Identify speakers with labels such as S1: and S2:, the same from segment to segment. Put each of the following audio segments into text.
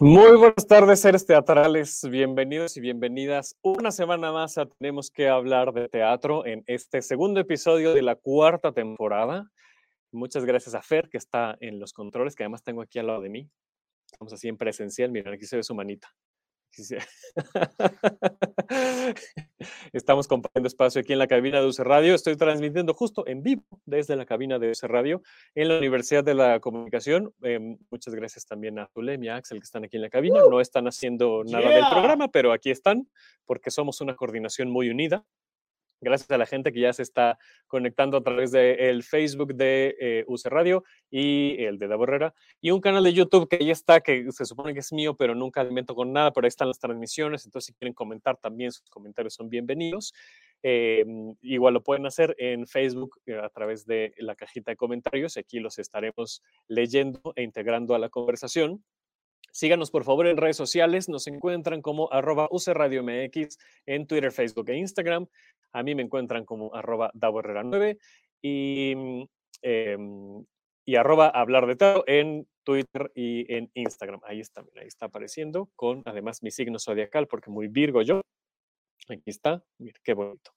S1: Muy buenas tardes, seres teatrales. Bienvenidos y bienvenidas. Una semana más Tenemos que hablar de teatro en este segundo episodio de la cuarta temporada. Muchas gracias a Fer, que está en los controles, que además tengo aquí al lado de mí. Estamos así en presencial. Miren, aquí se ve su manita. Estamos compartiendo espacio aquí en la cabina de UC Radio. Estoy transmitiendo justo en vivo desde la cabina de UC Radio en la Universidad de la Comunicación. Em, muchas gracias también a Zulem y a Axel que están aquí en la cabina. No están haciendo nada del programa, pero aquí están porque somos una coordinación muy unida. Gracias a la gente que ya se está conectando a través del Facebook de eh, UC Radio y el de Davo Herrera y un canal de YouTube que ya está, que se supone que es mío, pero nunca alimento con nada, pero ahí están las transmisiones, entonces si quieren comentar también, sus comentarios son bienvenidos. Eh, igual lo pueden hacer en Facebook eh, a través de la cajita de comentarios, aquí los estaremos leyendo e integrando a la conversación. Síganos por favor en redes sociales, nos encuentran como arroba UCRadio MX en Twitter, Facebook e Instagram. A mí me encuentran como arroba Davo Herrera 9 y, em, y arroba hablar de teatro en Twitter y en Instagram. Ahí está, mira, ahí está apareciendo con además mi signo zodiacal porque muy Virgo yo. Aquí está, mira qué bonito.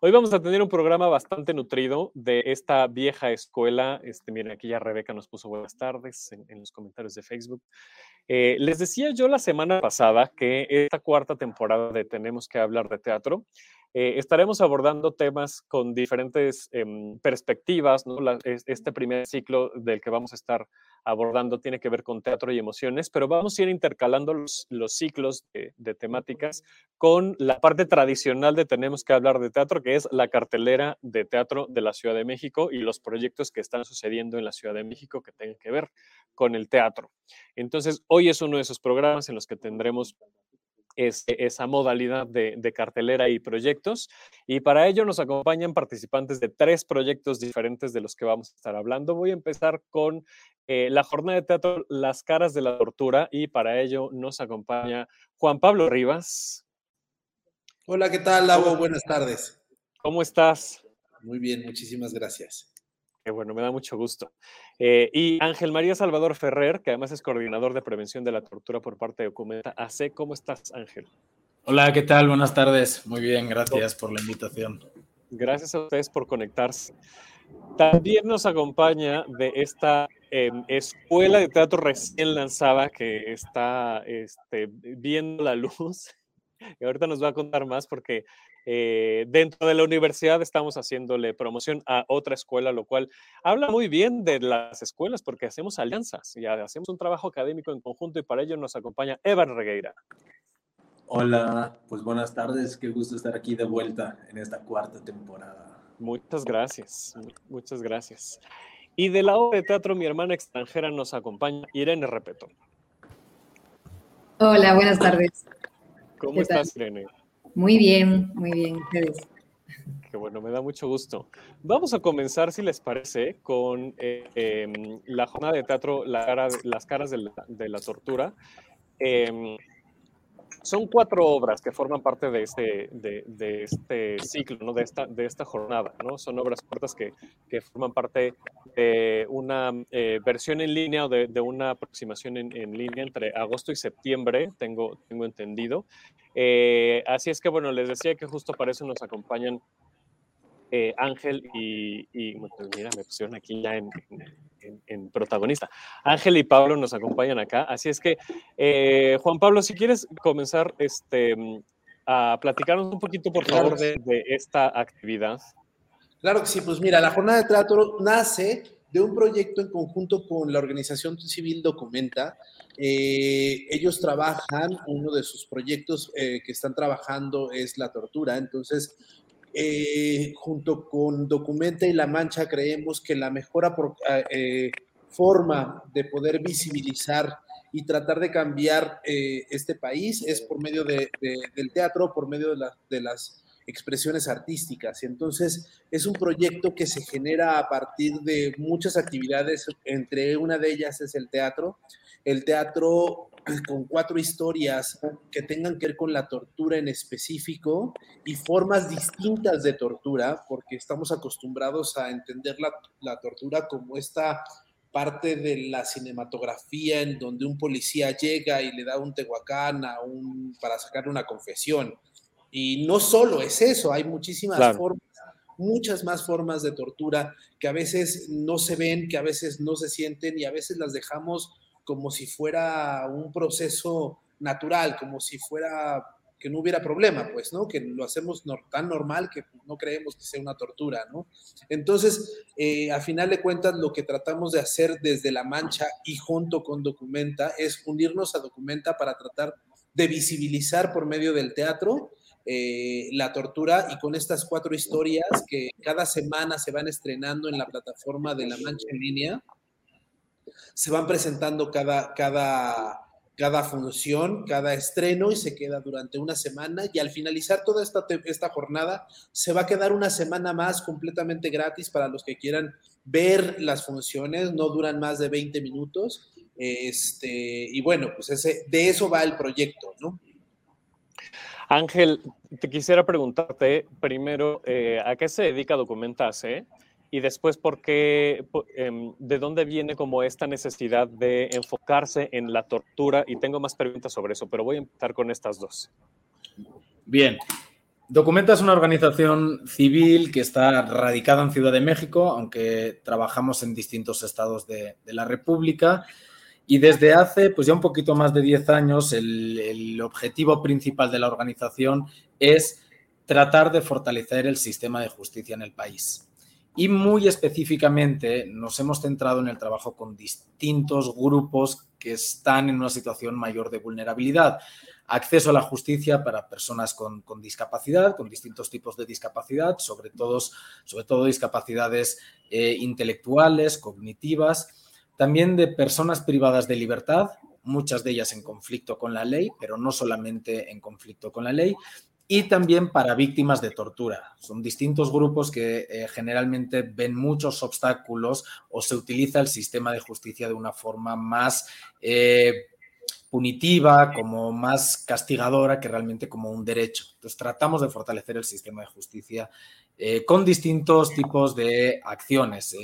S1: Hoy vamos a tener un programa bastante nutrido de esta vieja escuela. Este, miren, aquí ya Rebeca nos puso buenas tardes en, en los comentarios de Facebook. Eh, les decía yo la semana pasada que esta cuarta temporada de Tenemos que hablar de teatro, eh, estaremos abordando temas con diferentes em, perspectivas. ¿no? La- es- este primer ciclo del que vamos a estar abordando tiene que ver con teatro y emociones, pero vamos a ir intercalando los, los ciclos de, de temáticas con la parte tradicional de Tenemos que hablar de teatro, que es la cartelera de teatro de la Ciudad de México y los proyectos que están sucediendo en la Ciudad de México que tengan que ver con el teatro. Entonces, hoy es uno de esos programas en los que tendremos ese- esa modalidad de, de cartelera y proyectos. Y para ello nos acompañan participantes de tres proyectos diferentes de los que vamos a estar hablando. Voy a empezar con eh, la jornada de teatro Las caras de la tortura y para ello nos acompaña Juan Pablo Rivas.
S2: Hola, ¿qué tal, Lavo? Buenas tardes.
S1: ¿Cómo estás?
S2: Muy bien, muchísimas gracias.
S1: Bueno, me da mucho gusto. Eh, y Ángel María Salvador Ferrer, que además es coordinador de prevención de la tortura por parte de Documenta AC. ¿Cómo estás, Ángel?
S3: Hola, ¿qué tal? Buenas tardes. Muy bien, gracias por la invitación.
S1: Gracias a ustedes por conectarse. También nos acompaña de esta em, escuela de teatro recién lanzada que está este, viendo la luz. Y ahorita nos va a contar más porque eh, dentro de la universidad estamos haciéndole promoción a otra escuela, lo cual habla muy bien de las escuelas porque hacemos alianzas y hacemos un trabajo académico en conjunto y para ello nos acompaña Evan Regueira.
S4: Hola, pues buenas tardes, qué gusto estar aquí de vuelta en esta cuarta temporada.
S1: Muchas gracias, mu- muchas gracias. Y de la obra de teatro, mi hermana extranjera nos acompaña, Irene Repeto.
S5: Hola, buenas tardes.
S1: ¿Cómo estás, Irene?
S5: Muy bien, muy bien. ustedes.
S1: Qué bueno, me da mucho gusto. Vamos a comenzar, si les parece, con eh, em, la jornada de teatro La cara Las caras de la, de la tortura. Em, son cuatro obras que forman parte de este, de, este ciclo, ¿no? de, esta, de esta jornada. ¿no? Son obras cortas que, que forman parte de una eh, versión en línea o de, de una aproximación en, en línea entre agosto y septiembre, tengo, tengo entendido. Eh, así es que, bueno, les decía que justo para eso nos acompañan eh, Ángel y, mira, me pusieron aquí ya en, en- en protagonista. Ángel y Pablo nos acompañan acá, así es que, eh, Juan Pablo, si quieres comenzar este, mm, a platicarnos un poquito, por favor, de, de esta actividad.
S2: Claro que sí, pues mira, la jornada de teatro nace de un proyecto en conjunto con la organización civil Documenta. Eh, ellos trabajan, uno de sus proyectos eh, que están trabajando es la tortura, entonces eh, junto con Documenta y La Mancha creemos que la mejor apro- eh, forma de poder visibilizar y tratar de cambiar eh, este país es por medio de- de- del teatro, por medio de, de las expresiones artísticas. Y entonces es un proyecto que se genera a partir de muchas actividades, entre una de ellas es el teatro. El teatro con cuatro historias que tengan que ver con la tortura en específico y formas distintas de tortura, porque estamos acostumbrados a entender la, la tortura como esta parte de la cinematografía en donde un policía llega y le da un tehuacán a un, para sacar una confesión. Y no solo es eso, hay muchísimas formas, muchas más formas de tortura que a veces no se ven, que a veces no se sienten y a veces las dejamos como si fuera un proceso natural, como si fuera que no hubiera problema, pues, ¿no? Que lo hacemos tan normal que no creemos que sea una tortura, ¿no? Entonces, eh, a final de cuentas, lo que tratamos de hacer desde La Mancha y junto con Documenta es unirnos a Documenta para tratar de visibilizar por medio del teatro eh, la tortura y con estas cuatro historias que cada semana se van estrenando en la plataforma de La Mancha en línea, se van presentando cada, cada, cada función, cada estreno y se queda durante una semana y al finalizar toda esta, esta jornada se va a quedar una semana más completamente gratis para los que quieran ver las funciones, no duran más de 20 minutos. Este, y bueno, pues ese, de eso va el proyecto, ¿no?
S1: Ángel, te quisiera preguntarte primero, eh, ¿a qué se dedica Documentase? Y después, ¿por qué, em, ¿de dónde viene como esta necesidad de enfocarse en la tortura? Y tengo más preguntas sobre eso, pero voy a empezar con estas dos.
S3: Bien. Documenta es una organización civil que está radicada en Ciudad de México, aunque trabajamos en distintos estados de, la República. Y desde hace pues ya un poquito más de 10 años, el, objetivo principal de la organización es tratar de fortalecer el sistema de justicia en el país. Y muy específicamente nos hemos centrado en el trabajo con distintos grupos que están en una situación mayor de vulnerabilidad. Acceso a la justicia para personas con, discapacidad, con distintos tipos de discapacidad, sobre todo, sobre todo discapacidades eh, intelectuales, cognitivas, también de personas privadas de libertad, muchas de ellas en conflicto con la ley, pero no solamente en conflicto con la ley, y también para víctimas de tortura. Son distintos grupos que eh, generalmente ven muchos obstáculos o se utiliza el sistema de justicia de una forma más eh, punitiva, como más castigadora que realmente como un derecho. Entonces tratamos de fortalecer el sistema de justicia eh, con distintos tipos de acciones,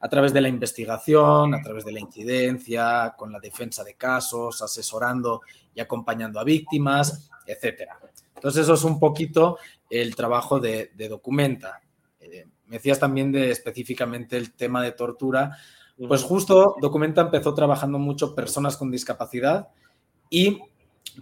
S3: a través de la investigación, a través de la incidencia, con la defensa de casos, asesorando y acompañando a víctimas, etcétera. Entonces eso es un poquito el trabajo de, Documenta. Eh, me decías también de específicamente el tema de tortura. Pues justo Documenta empezó trabajando mucho personas con discapacidad y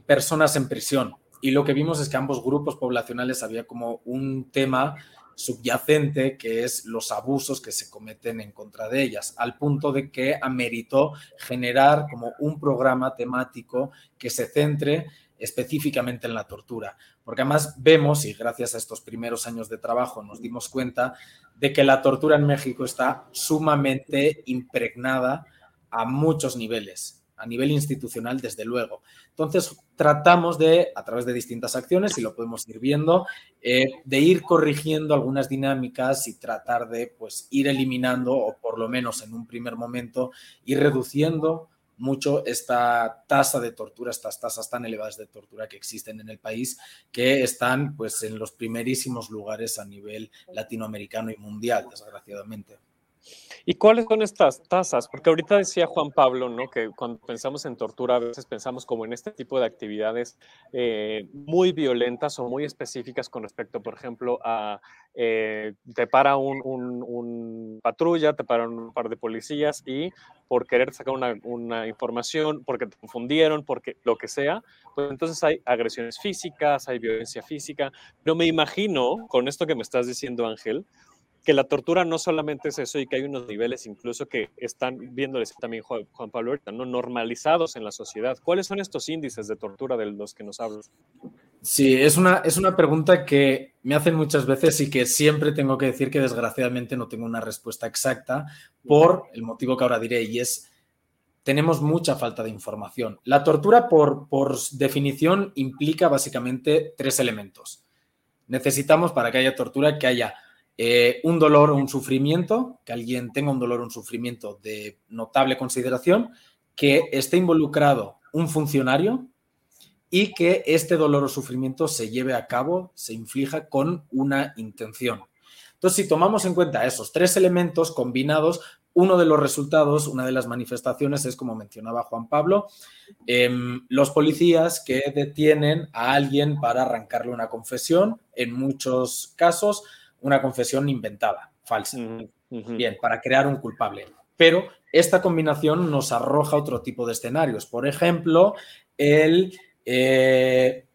S3: personas en prisión. Y lo que vimos es que ambos grupos poblacionales había como un tema subyacente que es los abusos que se cometen en contra de ellas, al punto de que ameritó generar como un programa temático que se centre específicamente en la tortura, porque además vemos, y gracias a estos primeros años de trabajo nos dimos cuenta, de que la tortura en México está sumamente impregnada a muchos niveles, a nivel institucional, desde luego. Entonces, tratamos de, a través de distintas acciones, y lo podemos ir viendo, eh, de ir corrigiendo algunas dinámicas y tratar de pues, ir eliminando, o por lo menos en un primer momento, ir reduciendo mucho esta tasa de tortura, estas tasas tan elevadas de tortura que existen en el país, que están pues en los primerísimos lugares a nivel latinoamericano y mundial, desgraciadamente.
S1: ¿Y cuáles son estas tasas? Porque ahorita decía Juan Pablo, ¿no? Que cuando pensamos en tortura, a veces pensamos como en este tipo de actividades eh, muy violentas o muy específicas con respecto, por ejemplo, a eh, te para un, patrulla, te para un par de policías y por querer sacar una, una, información, porque te confundieron, porque lo que sea, pues entonces hay agresiones físicas, hay violencia física. Pero me imagino, con esto que me estás diciendo, Ángel, que la tortura no solamente es eso y que hay unos niveles incluso que están viéndoles también Juan, Pablo ahorita, ¿no? normalizados en la sociedad. ¿Cuáles son estos índices de tortura de los que nos hablas?
S3: Sí, es una, es una pregunta que me hacen muchas veces y que siempre tengo que decir que desgraciadamente no tengo una respuesta exacta por el motivo que ahora diré y es tenemos mucha falta de información. La tortura por, por definición implica básicamente tres elementos Necesitamos para que haya tortura que haya eh, un dolor o un sufrimiento, que alguien tenga un dolor o un sufrimiento de notable consideración, que esté involucrado un funcionario y que este dolor o sufrimiento se lleve a cabo, se inflija con una intención. Entonces, si tomamos en cuenta esos tres elementos combinados, uno de los resultados, una de las manifestaciones es, como mencionaba Juan Pablo, em, los policías que detienen a alguien para arrancarle una confesión, en muchos casos una confesión inventada, falsa. Bien, para crear un culpable. Pero esta combinación nos arroja otro tipo de escenarios. Por ejemplo, el eh,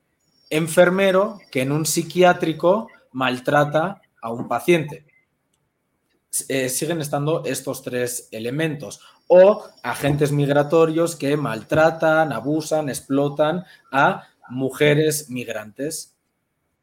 S3: enfermero que en un psiquiátrico maltrata a un paciente. Eh, siguen estando estos tres elementos. O agentes migratorios que maltratan, abusan, explotan a mujeres migrantes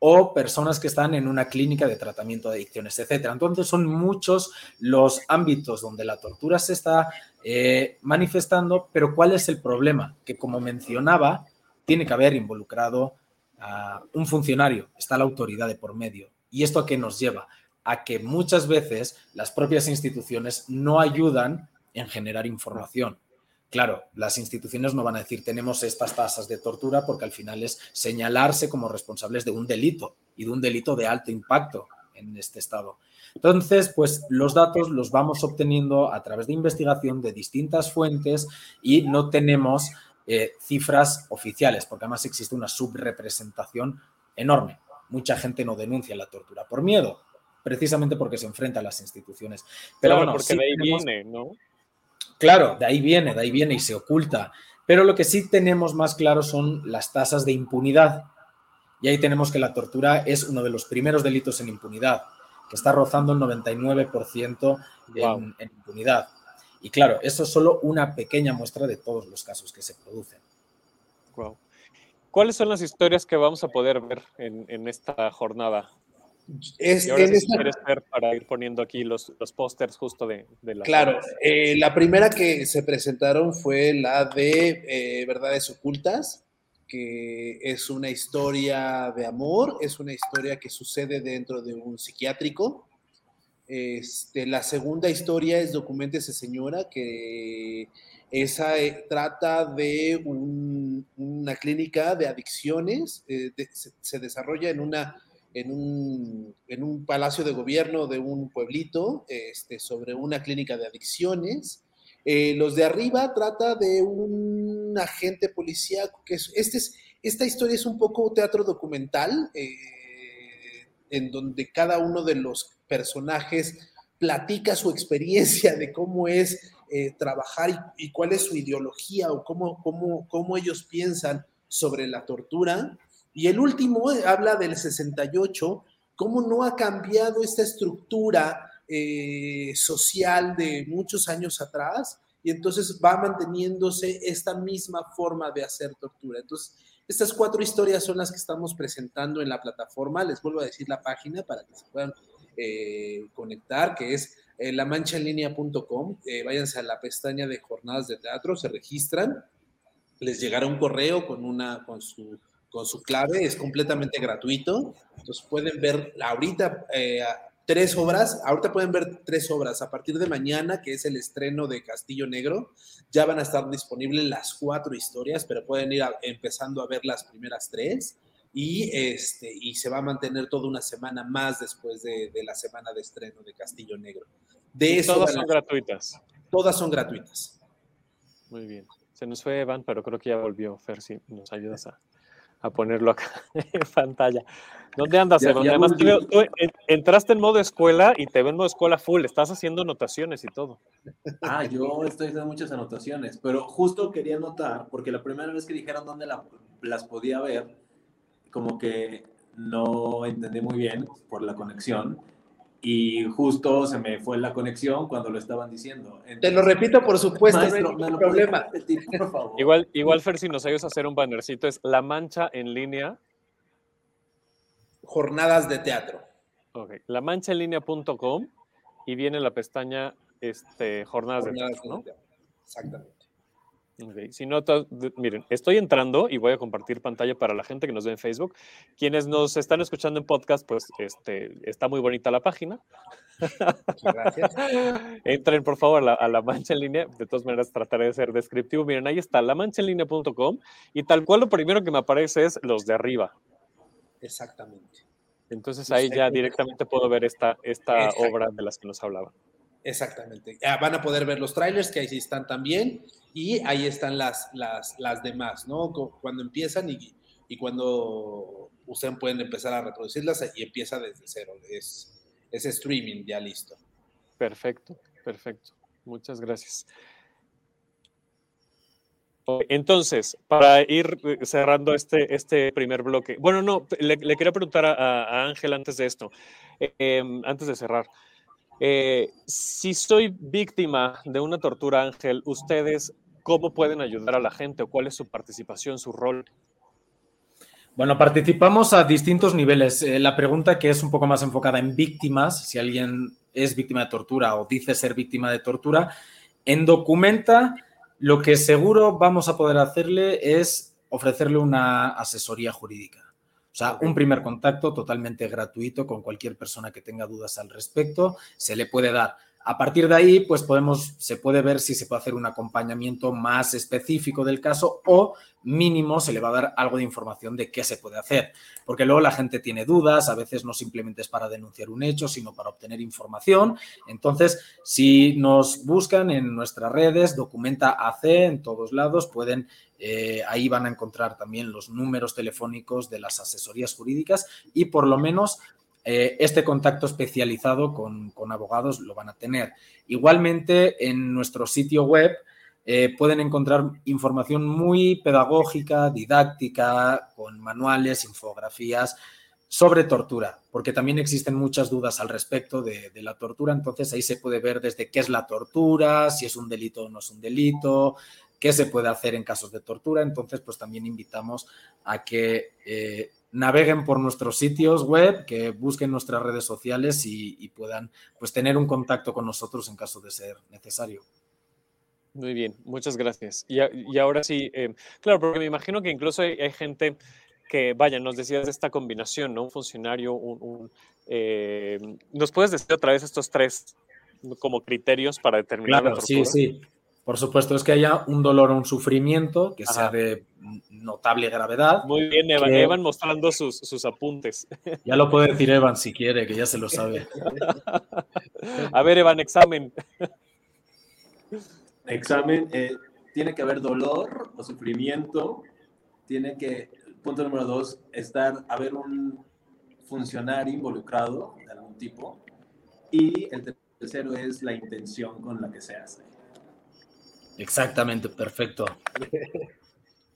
S3: o personas que están en una clínica de tratamiento de adicciones, etc. Entonces son muchos los ámbitos donde la tortura se está eh, manifestando, pero ¿cuál es el problema? Que como mencionaba, tiene que haber involucrado a un funcionario, está la autoridad de por medio. ¿Y esto a qué nos lleva? A que muchas veces las propias instituciones no ayudan en generar información. Claro, las instituciones no van a decir tenemos estas tasas de tortura porque al final es señalarse como responsables de un delito y de un delito de alto impacto en este estado. Entonces, pues los datos los vamos obteniendo a través de investigación de distintas fuentes y no tenemos eh, cifras oficiales, porque además existe una subrepresentación enorme. Mucha gente no denuncia la tortura por miedo, precisamente porque se enfrenta a las instituciones. Pero bueno,
S1: porque de ahí viene, ¿no?
S3: Claro, de ahí viene, de ahí viene y se oculta. Pero lo que sí tenemos más claro son las tasas de impunidad. Y ahí tenemos que la tortura es uno de los primeros delitos en impunidad, que está rozando el 99% en, en impunidad. Y claro, eso es solo una pequeña muestra de todos los casos que se producen.
S1: Wow. ¿Cuáles son las historias que vamos a poder ver en, en esta jornada?
S2: Es,
S1: y ahora
S2: en
S1: si
S2: esta-
S1: quieres ver para ir poniendo aquí los, los pósters justo de, de la...
S2: Claro, eh, la primera que se presentaron fue la de eh, Verdades Ocultas, que es una historia de amor, es una historia que sucede dentro de un psiquiátrico. Este, la segunda historia es Documentese Señora, que esa eh, trata de un- una clínica de adicciones, de- se, se desarrolla en una en un, en un palacio de gobierno de un pueblito este, sobre una clínica de adicciones. Eh, los de arriba trata de un agente policíaco que es, este es, esta historia es un poco teatro documental, eh, en donde cada uno de los personajes platica su experiencia de cómo es eh, trabajar y, y, cuál es su ideología o cómo, cómo, cómo ellos piensan sobre la tortura. Y el último eh, habla del 68, cómo no ha cambiado esta estructura eh, social de muchos años atrás y entonces va manteniéndose esta misma forma de hacer tortura. Entonces, estas cuatro historias son las que estamos presentando en la plataforma. Les vuelvo a decir la página para que se puedan eh, conectar, que es eh, lamanchaenlinea.com. Eh, váyanse a la pestaña de jornadas de teatro, se registran, les llegará un correo con, una, con su con su clave, es completamente gratuito. Entonces pueden ver ahorita eh, tres obras, ahorita pueden ver tres obras. A partir de mañana, que es el estreno de Castillo Negro, ya van a estar disponibles las cuatro historias, pero pueden ir a, empezando a ver las primeras tres. Y, este, y se va a mantener toda una semana más después de, de la semana de estreno de Castillo Negro. De
S1: y
S2: eso
S1: todas son gratuitas.
S2: Todas son gratuitas.
S1: Muy bien. Se nos fue Evan, pero creo que ya volvió. Fer, si nos ayudas a, a ponerlo acá en pantalla. ¿Dónde andas,
S4: Ya-
S1: Evan?
S4: ya
S1: Además, tú- tú en- entraste en modo escuela y te ven en modo escuela full. Estás haciendo anotaciones y todo.
S4: Ah, yo estoy haciendo muchas anotaciones, pero justo quería anotar, porque la primera vez que dijeron dónde la- las podía ver, como que no entendí muy bien por la conexión, y justo se me fue la conexión cuando lo estaban diciendo.
S2: Te lo repito, por supuesto,
S4: Maestro,
S2: no
S4: ¿me
S2: hay
S4: lo
S2: ningún
S4: puede
S2: problema.
S4: repetir, por favor?
S1: Igual, igual Fer, si nos ayudas a hacer un bannercito, es La Mancha en línea.
S2: Jornadas de teatro.
S1: Ok, lamanchaenlinea.com y viene la pestaña este, Jornadas de
S2: Jornadas
S1: Teatro, ¿no?
S2: de teatro. Exactamente.
S1: Si no, miren, estoy entrando y voy a compartir pantalla para la gente que nos ve en Facebook. Quienes nos están escuchando en podcast, pues este, está muy bonita la página.
S2: Gracias.
S1: Entren por favor a la, a la mancha en línea. De todas maneras, trataré de ser descriptivo. Miren, ahí está, lamanchaenlinea.com y tal cual lo primero que me aparece es los de arriba.
S2: Exactamente.
S1: Entonces ahí ya directamente puedo ver esta, esta obra de las que nos hablaban.
S2: Exactamente. Ya van a poder ver los trailers que ahí sí están también y ahí están las, las, las demás, ¿no? Cu- Cuando empiezan y, y cuando ustedes pueden empezar a reproducirlas y empieza desde cero. Es, es streaming ya listo.
S1: Perfecto, perfecto. Muchas gracias. Entonces, para ir eh, cerrando este, este primer bloque, bueno, no, le, quería preguntar a, Ángel antes de esto, eh, em, antes de cerrar. Eh, si soy víctima de una tortura, Ángel, ¿ustedes cómo pueden ayudar a la gente o cuál es su participación, su rol?
S3: Bueno, participamos a distintos niveles. Eh, la pregunta que es un poco más enfocada en víctimas, si alguien es víctima de tortura o dice ser víctima de tortura, en Documenta lo que seguro vamos a poder hacerle es ofrecerle una asesoría jurídica. Sea, un primer contacto totalmente gratuito con cualquier persona que tenga dudas al respecto, se le puede dar. A partir de ahí, pues podemos, se puede ver si se puede hacer un acompañamiento más específico del caso o mínimo se le va a dar algo de información de qué se puede hacer. Porque luego la gente tiene dudas, a veces no simplemente es para denunciar un hecho, sino para obtener información. Entonces, si nos buscan en nuestras redes, documenta AC en todos lados, pueden, eh, ahí van a encontrar también los números telefónicos de las asesorías jurídicas y por lo menos eh, este contacto especializado con, abogados lo van a tener. Igualmente, en nuestro sitio web eh, pueden encontrar información muy pedagógica, didáctica, con manuales, infografías sobre tortura, porque también existen muchas dudas al respecto de, de la tortura. Entonces ahí se puede ver desde qué es la tortura, si es un delito o no es un delito, qué se puede hacer en casos de tortura. Entonces, pues también invitamos a que eh, naveguen por nuestros sitios web, que busquen nuestras redes sociales y, y puedan pues, tener un contacto con nosotros en caso de ser necesario.
S1: Muy bien, muchas gracias. Y, ahora sí, eh, claro, porque me imagino que incluso hay, hay gente que, vaya, nos decías de esta combinación, ¿no? Un funcionario, un... un, eh, ¿Nos puedes decir otra vez estos tres como criterios para determinar la
S3: Claro, sí,
S1: tortura?
S3: sí. Por supuesto, es que haya un dolor o un sufrimiento que sea de notable gravedad.
S1: Muy bien, Evan,
S3: Que-
S1: Evan mostrando sus, sus apuntes.
S3: Ya lo puede decir Evan si quiere, que ya se lo sabe.
S1: A ver, Evan, examen.
S4: Examen, eh, tiene que haber dolor o sufrimiento, tiene que, punto número dos, estar, haber un funcionario involucrado de algún tipo, y el tercero es la intención con la que se hace.
S3: Exactamente, perfecto.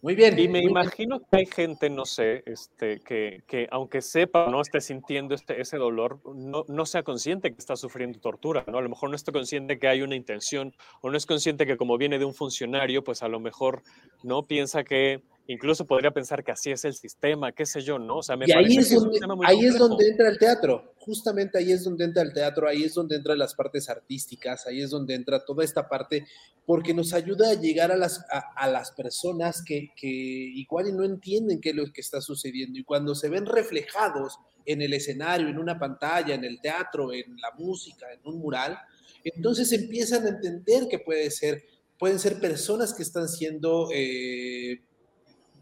S2: Muy bien.
S1: Y me
S2: bien.
S1: imagino que hay gente, no sé, este, que, que aunque sepa o no esté sintiendo este, ese dolor, no, no sea consciente que está sufriendo tortura, ¿no? A lo mejor no está consciente que hay una intención o no es consciente que como viene de un funcionario, pues a lo mejor no piensa que, incluso podría pensar que así es el sistema, qué sé yo, ¿no? O sea, me
S2: Y ahí
S1: parece
S2: es,
S1: que es un
S2: donde,
S1: tema muy
S2: ahí es donde entra el teatro, justamente ahí es donde entra el teatro, ahí es donde entran las partes artísticas, ahí es donde entra toda esta parte, porque nos ayuda a llegar a las, a, a las personas que, que igual y no entienden qué es lo que está sucediendo y cuando se ven reflejados en el escenario, en una pantalla, en el teatro, en la música, en un mural, entonces empiezan a entender que puede ser, pueden ser personas que están siendo... eh,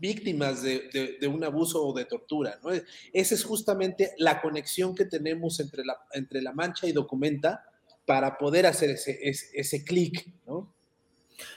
S2: víctimas de, un abuso o de tortura. ¿no? Esa es justamente la conexión que tenemos entre la, entre la mancha y documenta para poder hacer ese, ese, ese clic. ¿no?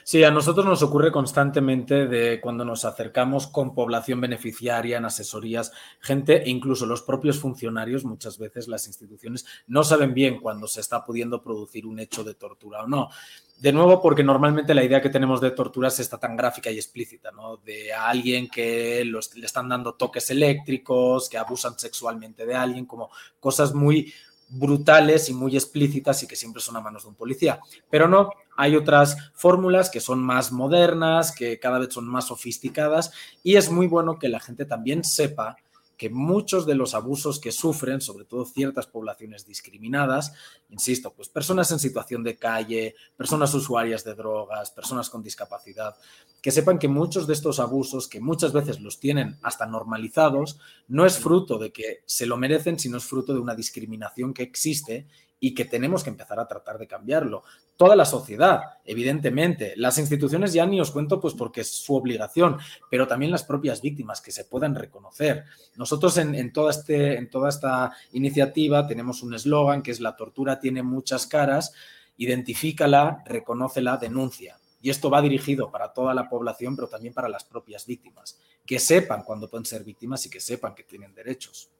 S3: Sí, a nosotros nos ocurre constantemente de cuando nos acercamos con población beneficiaria en asesorías, gente e incluso los propios funcionarios, muchas veces las instituciones no saben bien cuando se está pudiendo producir un hecho de tortura o no. De nuevo, porque normalmente la idea que tenemos de tortura es esta tan gráfica y explícita, ¿no? De alguien que le están dando toques eléctricos, que abusan sexualmente de alguien, como cosas muy brutales y muy explícitas y que siempre son a manos de un policía. Pero no, hay otras fórmulas que son más modernas, que cada vez son más sofisticadas y es muy bueno que la gente también sepa que muchos de los abusos que sufren, sobre todo ciertas poblaciones discriminadas, insisto, pues personas en situación de calle, personas usuarias de drogas, personas con discapacidad, que sepan que muchos de estos abusos, que muchas veces los tienen hasta normalizados, no es fruto de que se lo merecen, sino es fruto de una discriminación que existe y que tenemos que empezar a tratar de cambiarlo. Toda la sociedad, evidentemente, las instituciones ya ni os cuento pues porque es su obligación, pero también las propias víctimas que se puedan reconocer. Nosotros en, toda, este, en toda esta iniciativa tenemos un eslogan que es la tortura tiene muchas caras, identifícala, reconócela, denuncia. Y esto va dirigido para toda la población, pero también para las propias víctimas, que sepan cuándo pueden ser víctimas y que sepan que tienen derechos.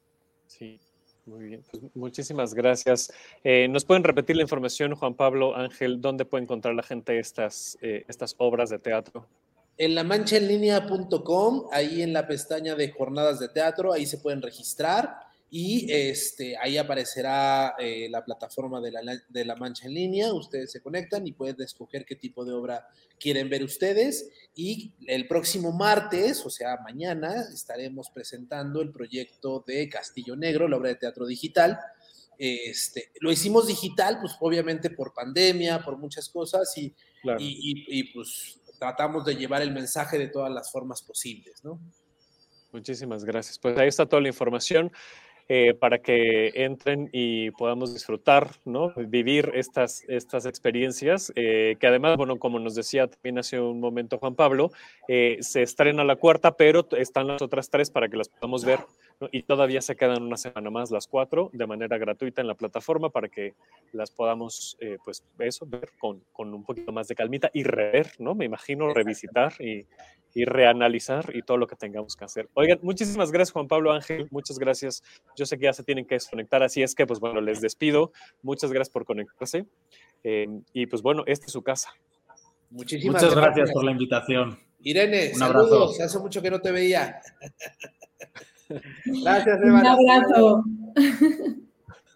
S1: Sí, muy bien, pues muchísimas gracias. Eh, ¿Nos pueden repetir la información, Juan Pablo, Ángel, dónde puede encontrar la gente estas, eh, estas obras de teatro?
S2: En la manchaenlinea.com, ahí en la pestaña de jornadas de teatro, ahí se pueden registrar y este, ahí aparecerá eh, la plataforma de la, de la Mancha en línea, ustedes se conectan y pueden escoger qué tipo de obra quieren ver ustedes y el próximo martes, o sea, mañana, estaremos presentando el proyecto de Castillo Negro, la obra de teatro digital. Este, lo hicimos digital, pues obviamente por pandemia, por muchas cosas y, y, y pues tratamos de llevar el mensaje de todas las formas posibles, ¿no?
S1: Muchísimas gracias. Pues ahí está toda la información. Eh, para que entren y podamos disfrutar, ¿no? Vivir estas, estas experiencias, eh, que además, bueno, como nos decía también hace un momento Juan Pablo, eh, se estrena la cuarta, pero están las otras tres para que las podamos ver, y todavía se quedan una semana más las cuatro de manera gratuita en la plataforma para que las podamos, pues, eso, ver con, con, un poquito más de calmita y rever, ¿no? Me imagino revisitar y, y reanalizar y todo lo que tengamos que hacer. Oigan, muchísimas gracias Juan Pablo Ángel, muchas gracias. Yo sé que ya se tienen que desconectar, así es que pues bueno, les despido. Muchas gracias por conectarse. Eh, y pues bueno, esta es su casa.
S3: Muchísimas muchas gracias. por la invitación.
S2: Irene, Un saludos, hace mucho que no te veía.
S5: gracias, Eva. Un abrazo.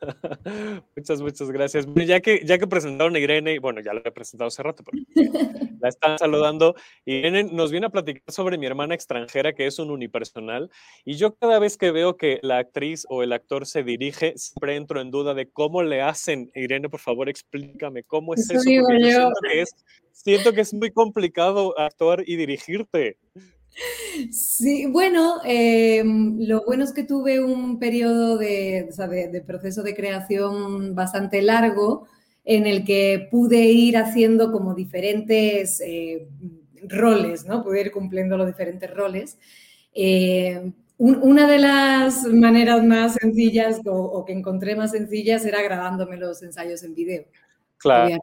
S1: muchas, muchas gracias. Ya que, ya que presentaron a Irene, bueno, ya la he presentado hace rato, pero la están saludando. Irene nos viene a platicar sobre mi hermana extranjera, que es un unipersonal. Y yo cada vez que veo que la actriz o el actor se dirige, siempre entro en duda de cómo le hacen. Irene, por favor, explícame cómo es eso. Siento, que es, siento que es muy complicado actuar y dirigirte.
S5: Sí, bueno, em, lo bueno es que tuve un periodo de, proceso de creación bastante largo en el que pude ir haciendo como diferentes eh, roles, ¿no? Pude ir cumpliendo los diferentes roles. Em, una de las maneras más sencillas o, que encontré más sencillas era grabándome los ensayos en video.
S1: Claro.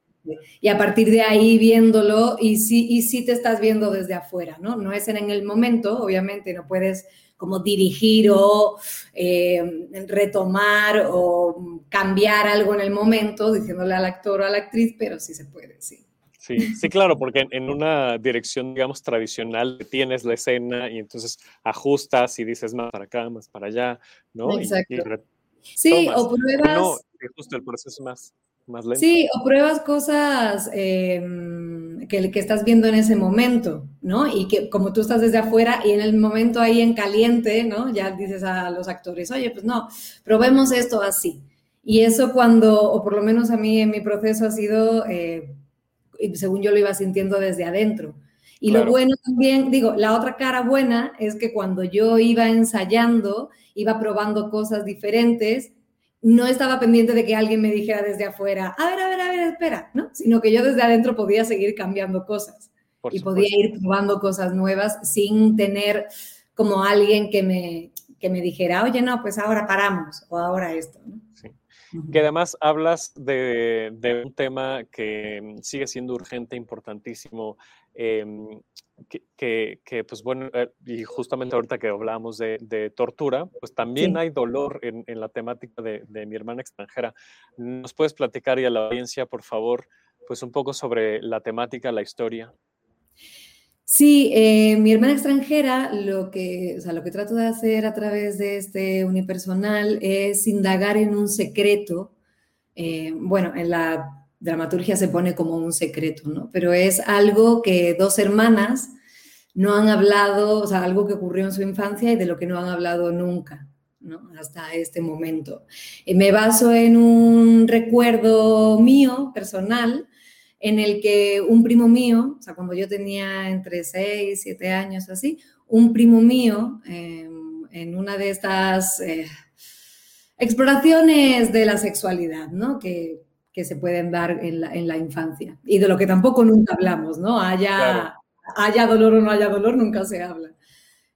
S5: Y a partir de ahí viéndolo, y sí, y sí te estás viendo desde afuera, ¿no? No es en el momento, obviamente, no puedes como dirigir o eh, retomar o cambiar algo en el momento diciéndole al actor o a la actriz, pero sí se puede, sí.
S1: Sí, sí, claro, porque en una dirección, digamos, tradicional tienes la escena y entonces ajustas y dices más para acá, más para allá, ¿no?
S5: Exacto. sí, o pruebas... No,
S1: justo el proceso más
S5: Sí, o pruebas cosas em, que, que, estás viendo en ese momento, ¿no? Y que como tú estás desde afuera y en el momento ahí en caliente, ¿no? Ya dices a los actores, oye, pues no, probemos esto así. Y eso cuando, o por lo menos a mí en mi proceso ha sido, eh, según yo lo iba sintiendo desde adentro. Y lo bueno también, digo, la otra cara buena es que cuando yo iba ensayando, iba probando cosas diferentes no estaba pendiente de que alguien me dijera desde afuera, a ver, a ver, a ver, espera, ¿no? Sino que yo desde adentro podía seguir cambiando cosas y podía ir probando cosas nuevas sin tener como alguien que me, que me dijera, oye, no, pues ahora paramos o ahora esto, ¿no?
S1: Sí. Que además hablas de, de, un tema que sigue siendo urgente, importantísimo, Em, que, que, pues bueno, eh, y justamente ahorita que hablábamos de, de tortura, pues también hay dolor en, en la temática de, de, mi hermana extranjera. ¿Nos puedes platicar y a la audiencia, por favor, pues un poco sobre la temática, la historia?
S5: Sí, eh, mi hermana extranjera, lo que, o sea, lo que trato de hacer a través de este unipersonal es indagar en un secreto, eh, bueno, en la dramaturgia se pone como un secreto, ¿no? Pero es algo que dos hermanas no han hablado, o sea, algo que ocurrió en su infancia y de lo que no han hablado nunca. ¿no? hasta este momento. Eh, me baso en un recuerdo mío, personal, en el que un primo mío, o sea, cuando yo tenía entre 6, 7 años así, un primo mío, em, en una de estas eh, exploraciones de la sexualidad, ¿no? Que, se pueden dar en la, infancia y de lo que tampoco nunca hablamos, ¿no? Haya, haya dolor o no haya dolor, nunca se habla.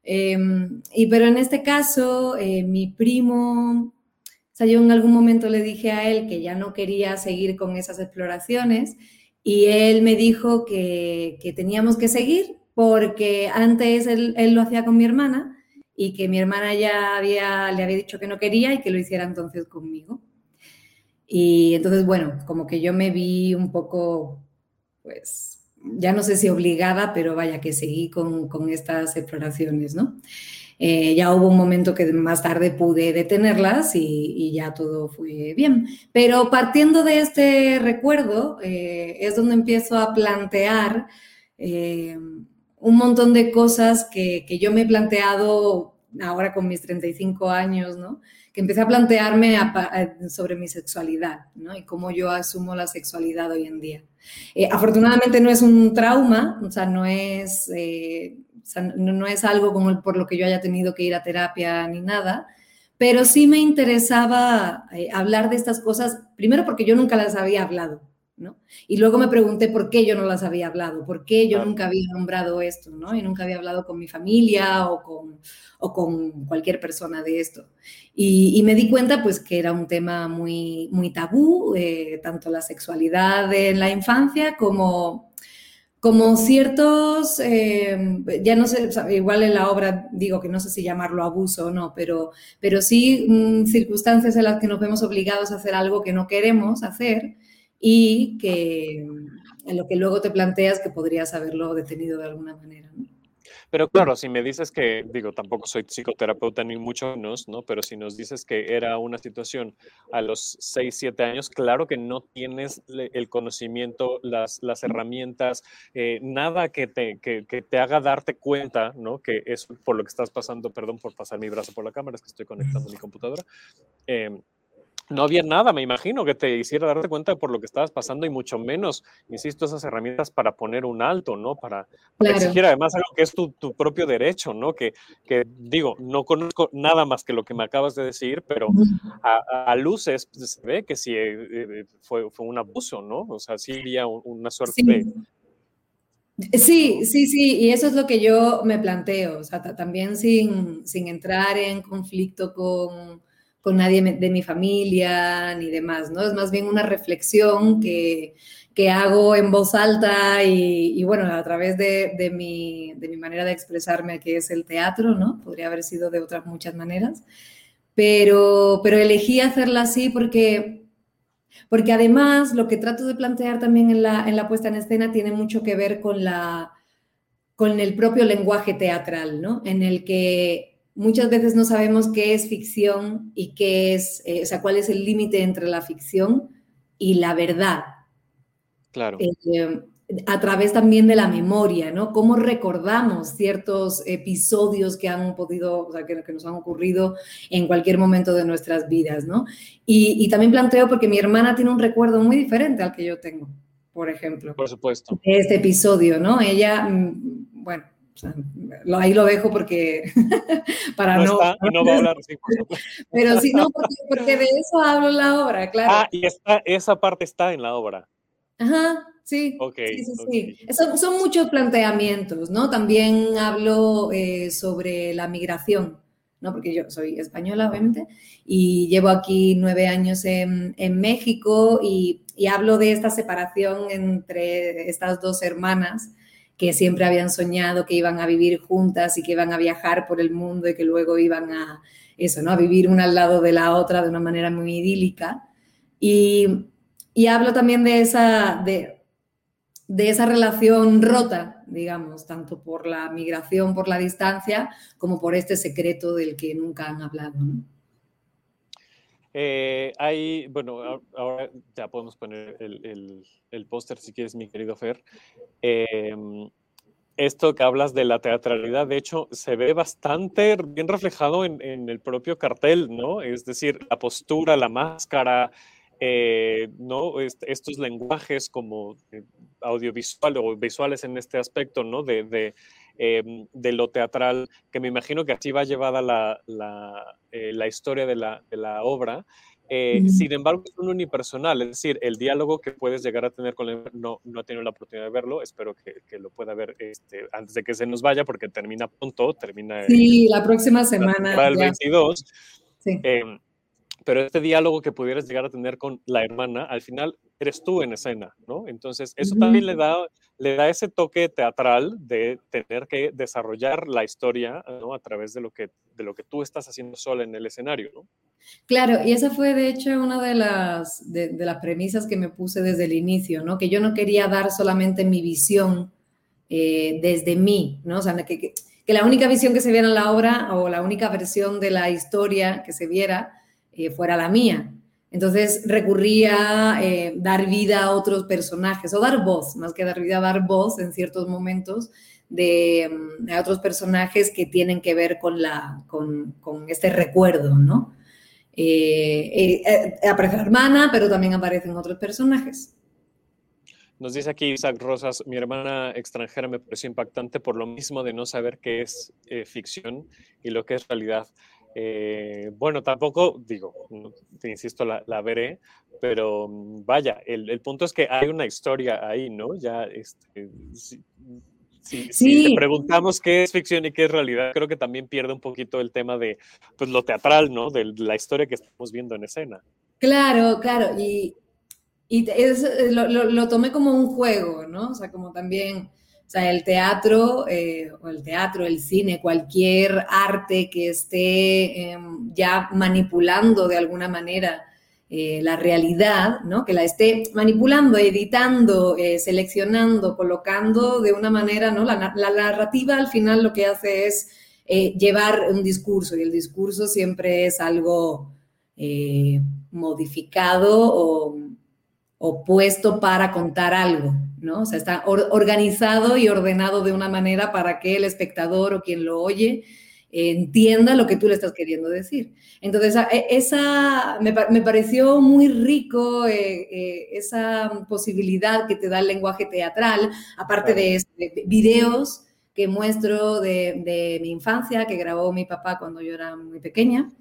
S5: Em, y pero en este caso, eh, mi primo, o sea, yo en algún momento le dije a él que ya no quería seguir con esas exploraciones y él me dijo que, que teníamos que seguir porque antes él, él, lo hacía con mi hermana y que mi hermana ya había, le había dicho que no quería y que lo hiciera entonces conmigo. Y entonces, bueno, como que yo me vi un poco, pues, ya no sé si obligada, pero vaya que seguí con, con estas exploraciones, ¿no? Eh, ya hubo un momento que más tarde pude detenerlas y, ya todo fue bien. Pero partiendo de este recuerdo, eh, es donde empiezo a plantear eh, un montón de cosas que, que, yo me he planteado ahora con mis 35 años, ¿no? Que empecé a plantearme sobre mi sexualidad, ¿no? Y cómo yo asumo la sexualidad hoy en día. Eh, afortunadamente no es un trauma, o sea, no es, eh, no, es algo por lo que yo haya tenido que ir a terapia ni nada, pero sí me interesaba eh, hablar de estas cosas, primero porque yo nunca las había hablado, ¿no? Y luego me pregunté por qué yo no las había hablado, por qué yo nunca había nombrado esto, ¿no? Y nunca había hablado con mi familia o con, o con cualquier persona de esto. Y, me di cuenta pues que era un tema muy, muy tabú, eh, tanto la sexualidad en la infancia como, como ciertos, eh, ya no sé, igual en la obra digo que no sé si llamarlo abuso o no, pero, pero sí mm, circunstancias en las que nos vemos obligados a hacer algo que no queremos hacer y que en lo que luego te planteas que podrías haberlo detenido de alguna manera.
S1: Pero claro, si me dices que, digo, tampoco soy psicoterapeuta ni mucho menos, ¿no? Pero si nos dices que era una situación a los 6, 7 años, claro que no tienes el conocimiento, las, las herramientas, eh, nada que te, que, que, te haga darte cuenta, ¿no? Que es por lo que estás pasando, perdón por pasar mi brazo por la cámara, es que estoy conectando mi computadora. Eh, no había nada, me imagino, que te hiciera darte cuenta por lo que estabas pasando y mucho menos, insisto, esas herramientas para poner un alto, ¿no? Para, exigir además algo que es tu, propio derecho, ¿no? Que, que, digo, no conozco nada más que lo que me acabas de decir, pero a, luces se ve que sí eh, eh, fue, fue, un abuso, ¿no? O sea, sí había una suerte de...
S5: Sí, sí, sí, y eso es lo que yo me planteo, o sea, también sin, sin entrar en conflicto con con nadie de mi familia ni demás, ¿no? Es más bien una reflexión que, que hago en voz alta y, bueno, a través de, de, mi, de, mi, manera de expresarme, que es el teatro, ¿no? Podría haber sido de otras muchas maneras, pero, pero elegí hacerla así porque, porque además lo que trato de plantear también en la, en la puesta en escena tiene mucho que ver con la con el propio lenguaje teatral, ¿no? En el que muchas veces no sabemos qué es ficción y qué es, eh, o sea, cuál es el límite entre la ficción y la verdad.
S1: Claro.
S5: Eh, a través también de la memoria, ¿no? Cómo recordamos ciertos episodios que han podido, o sea, que, nos han ocurrido en cualquier momento de nuestras vidas, ¿no? Y, y, también planteo porque mi hermana tiene un recuerdo muy diferente al que yo tengo, por ejemplo.
S1: Por supuesto.
S5: De este episodio, ¿no? Ella, mm, bueno, ahí lo dejo porque para no,
S1: no, no va a hablar
S5: pero sí no porque, de eso hablo la obra claro.
S1: Ah y esa parte está en la obra.
S5: Ajá sí sí, sí, sí. Son, muchos planteamientos no también hablo eh, sobre la migración no porque yo soy española obviamente y llevo aquí nueve años en, en México y, y hablo de esta separación entre estas dos hermanas que siempre habían soñado que iban a vivir juntas y que iban a viajar por el mundo y que luego iban a eso, ¿no? A vivir una al lado de la otra de una manera muy idílica. Y, y hablo también de esa, de, de esa relación rota, digamos, tanto por la migración, por la distancia, como por este secreto del que nunca han hablado.
S1: Eh, bueno, ahora ya podemos poner el, el, póster si quieres, mi querido Fer. Em, esto que hablas de la teatralidad, de hecho, se ve bastante bien reflejado en, el propio cartel, ¿no? Es decir, la postura, la máscara, eh, ¿no? estos lenguajes como eh, audiovisual o visuales en este aspecto, ¿no? Em, de, lo teatral, que me imagino que así va llevada la, la, eh, la historia de la, de la obra. Sin embargo, es un unipersonal, es decir, el diálogo que puedes llegar a tener con él, no, no he tenido la oportunidad de verlo, espero que, que lo pueda ver este, antes de que se nos vaya, porque termina pronto, termina
S5: sí, la próxima semana.
S1: el 22. Sí. Em, pero este diálogo que pudieras llegar a tener con la hermana, al final eres tú en escena, ¿no? Entonces, eso también le da, le da ese toque teatral de tener que desarrollar la historia, ¿no? A través de lo que, de lo que tú estás haciendo sola en el escenario, ¿no?
S5: Claro, y esa fue de hecho una de las, de, las premisas que me puse desde el inicio, ¿no? Que yo no quería dar solamente mi visión eh, desde mí, ¿no? O sea, que, que, que la única visión que se viera en la obra o la única versión de la historia que se viera eh, fuera la mía. Entonces recurría a eh, dar vida a otros personajes, o dar voz, más que dar vida, dar voz en ciertos momentos de, mm, a otros personajes que tienen que ver con, la, con, con este recuerdo, ¿no? Eh, aparece la hermana, pero también aparecen otros personajes.
S1: Nos dice aquí Isaac Rosas, mi hermana extranjera me pareció impactante por lo mismo de no saber qué es ficción y lo que es realidad. Eh, bueno, tampoco, digo, te insisto, la, veré, pero mm, vaya, el, punto es que hay una historia ahí, ¿no? Ya, este, si, te preguntamos qué es ficción y qué es realidad, creo que también pierde un poquito el tema de pues, lo teatral, ¿no? De la historia que estamos viendo en escena.
S5: Claro, claro, y, y lo, lo, tomé como un juego, ¿no? O sea, como también sea, el teatro, eh, o el teatro, el cine, cualquier arte que esté em, ya manipulando de alguna manera eh, la realidad, ¿no? Que la esté manipulando, editando, eh, seleccionando, colocando de una manera, ¿no? La, la, narrativa al final lo que hace es llevar un discurso y el discurso siempre es algo modificado o, o puesto para contar algo, ¿no? O sea, está organizado y ordenado de una manera para que el espectador o quien lo oye entienda lo que tú le estás queriendo decir. Entonces, e, esa me, pareció muy rico eh, eh, esa posibilidad que te da el lenguaje teatral, aparte de, videos que muestro de, de, mi infancia, que grabó mi papá cuando yo era muy pequeña,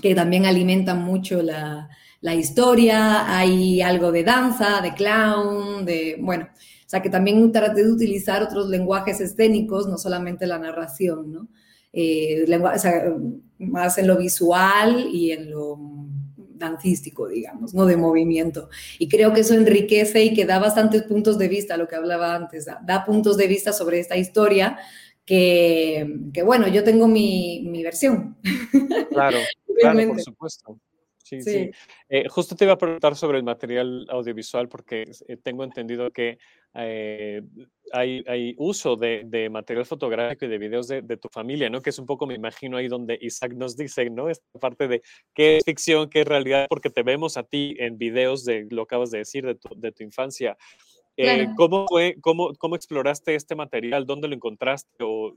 S5: que también alimentan mucho la, la historia, hay algo de danza, de clown, de, bueno, o sea que también traté de utilizar otros lenguajes escénicos, no solamente la narración, ¿no? Eh, o sea, más en lo visual y en lo dancístico, digamos, ¿no? De movimiento. Y creo que eso enriquece y que da bastantes puntos de vista, lo que hablaba antes, da, puntos de vista sobre esta historia que, que bueno, yo tengo mi, mi versión.
S1: Claro, claro, por supuesto. Sí, sí. Eh, justo te iba a preguntar sobre el material audiovisual porque eh, tengo entendido que eh, hay, hay, uso de, de, material fotográfico y de videos de, de, tu familia, ¿no? Que es un poco, me imagino, ahí donde Isaac nos dice, ¿no? Esta parte de qué es ficción, qué es realidad, porque te vemos a ti en videos de lo acabas de decir, de tu, de tu infancia. ¿cómo, fue, cómo, ¿Cómo exploraste este material? ¿Dónde lo encontraste? O,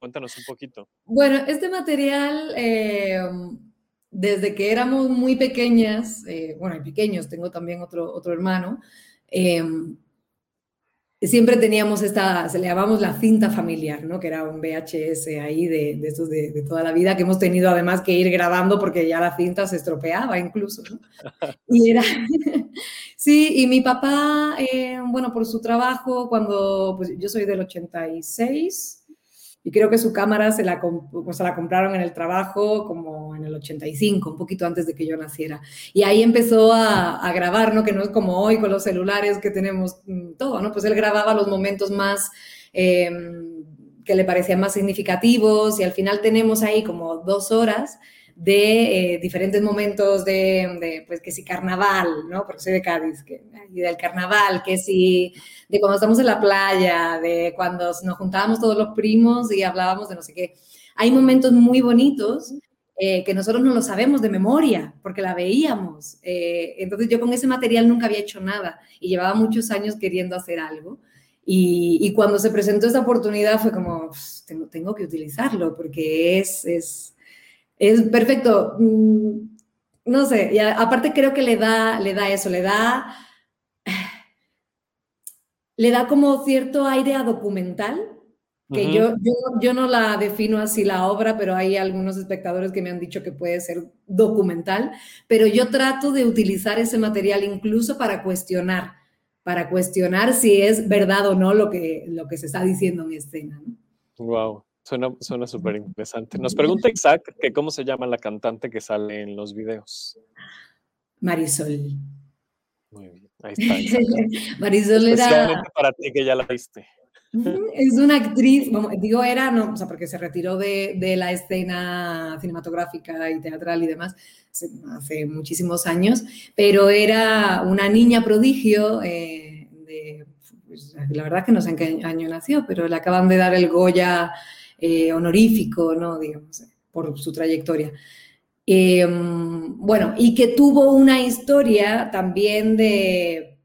S1: cuéntanos un poquito.
S5: Bueno, este material desde que éramos muy pequeñas, eh, bueno, y pequeños, tengo también otro, otro hermano, em, siempre teníamos esta, se le llamamos la cinta familiar, ¿no? Que era un VHS ahí de, de estos de, toda la vida, que hemos tenido además que ir grabando porque ya la cinta se estropeaba incluso, ¿no? Y era, sí, y mi papá, eh, bueno, por su trabajo, cuando, pues yo soy del 86, y creo que su cámara se la, pues, se la compraron en el trabajo como en el 85, un poquito antes de que yo naciera. Y ahí empezó a, a, grabar, ¿no? Que no es como hoy con los celulares que tenemos mm, todo, ¿no? Pues él grababa los momentos más... Eh, que le parecían más significativos y al final tenemos ahí como dos horas de eh, diferentes momentos de, pues que si carnaval, ¿no? Porque soy de Cádiz, y del carnaval, que si de cuando estamos en la playa, de cuando nos juntábamos todos los primos y hablábamos de no sé qué. Hay momentos muy bonitos eh, que nosotros no lo sabemos de memoria, porque la veíamos. Eh, entonces yo con ese material nunca había hecho nada y llevaba muchos años queriendo hacer algo. Y, cuando se presentó esta oportunidad fue como, tengo, tengo que utilizarlo porque es, es, es perfecto. Mm, no sé, y aparte creo que le da, le da eso, le da, le da como cierto aire a documental, que yo, yo, yo, no la defino así la obra, pero hay algunos espectadores que me han dicho que puede ser documental, pero yo trato de utilizar ese material incluso para cuestionar, para cuestionar si es verdad o no lo que, lo que se está diciendo en escena.
S1: Wow, suena súper interesante. Nos pregunta Isaac que cómo se llama la cantante que sale en los videos.
S5: Marisol.
S1: Muy bien, ahí está.
S5: Marisol era...
S1: para ti que ya la viste.
S5: Es una actriz, digo era, no, o sea, porque se retiró de, de, la escena cinematográfica y teatral y demás hace, muchísimos años, pero era una niña prodigio, eh, de, pues, la verdad que no sé en qué año nació, pero le acaban de dar el Goya eh, honorífico, ¿no? Digamos, por su trayectoria. Em, bueno, y que tuvo una historia también de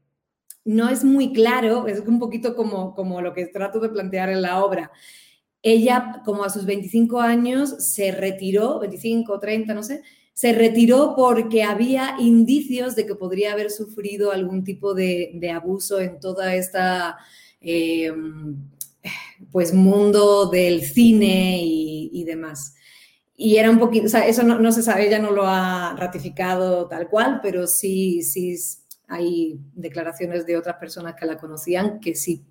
S5: no es muy claro, es un poquito como, como lo que trato de plantear en la obra. Ella, como a sus 25 años, se retiró, 25, 30, no sé, se retiró porque había indicios de que podría haber sufrido algún tipo de, abuso en toda esta, eh, pues, mundo del cine y, demás. Y era un poquito, o sea, eso no, no, se sabe, ella no lo ha ratificado tal cual, pero sí, sí hay declaraciones de otras personas que la conocían que sí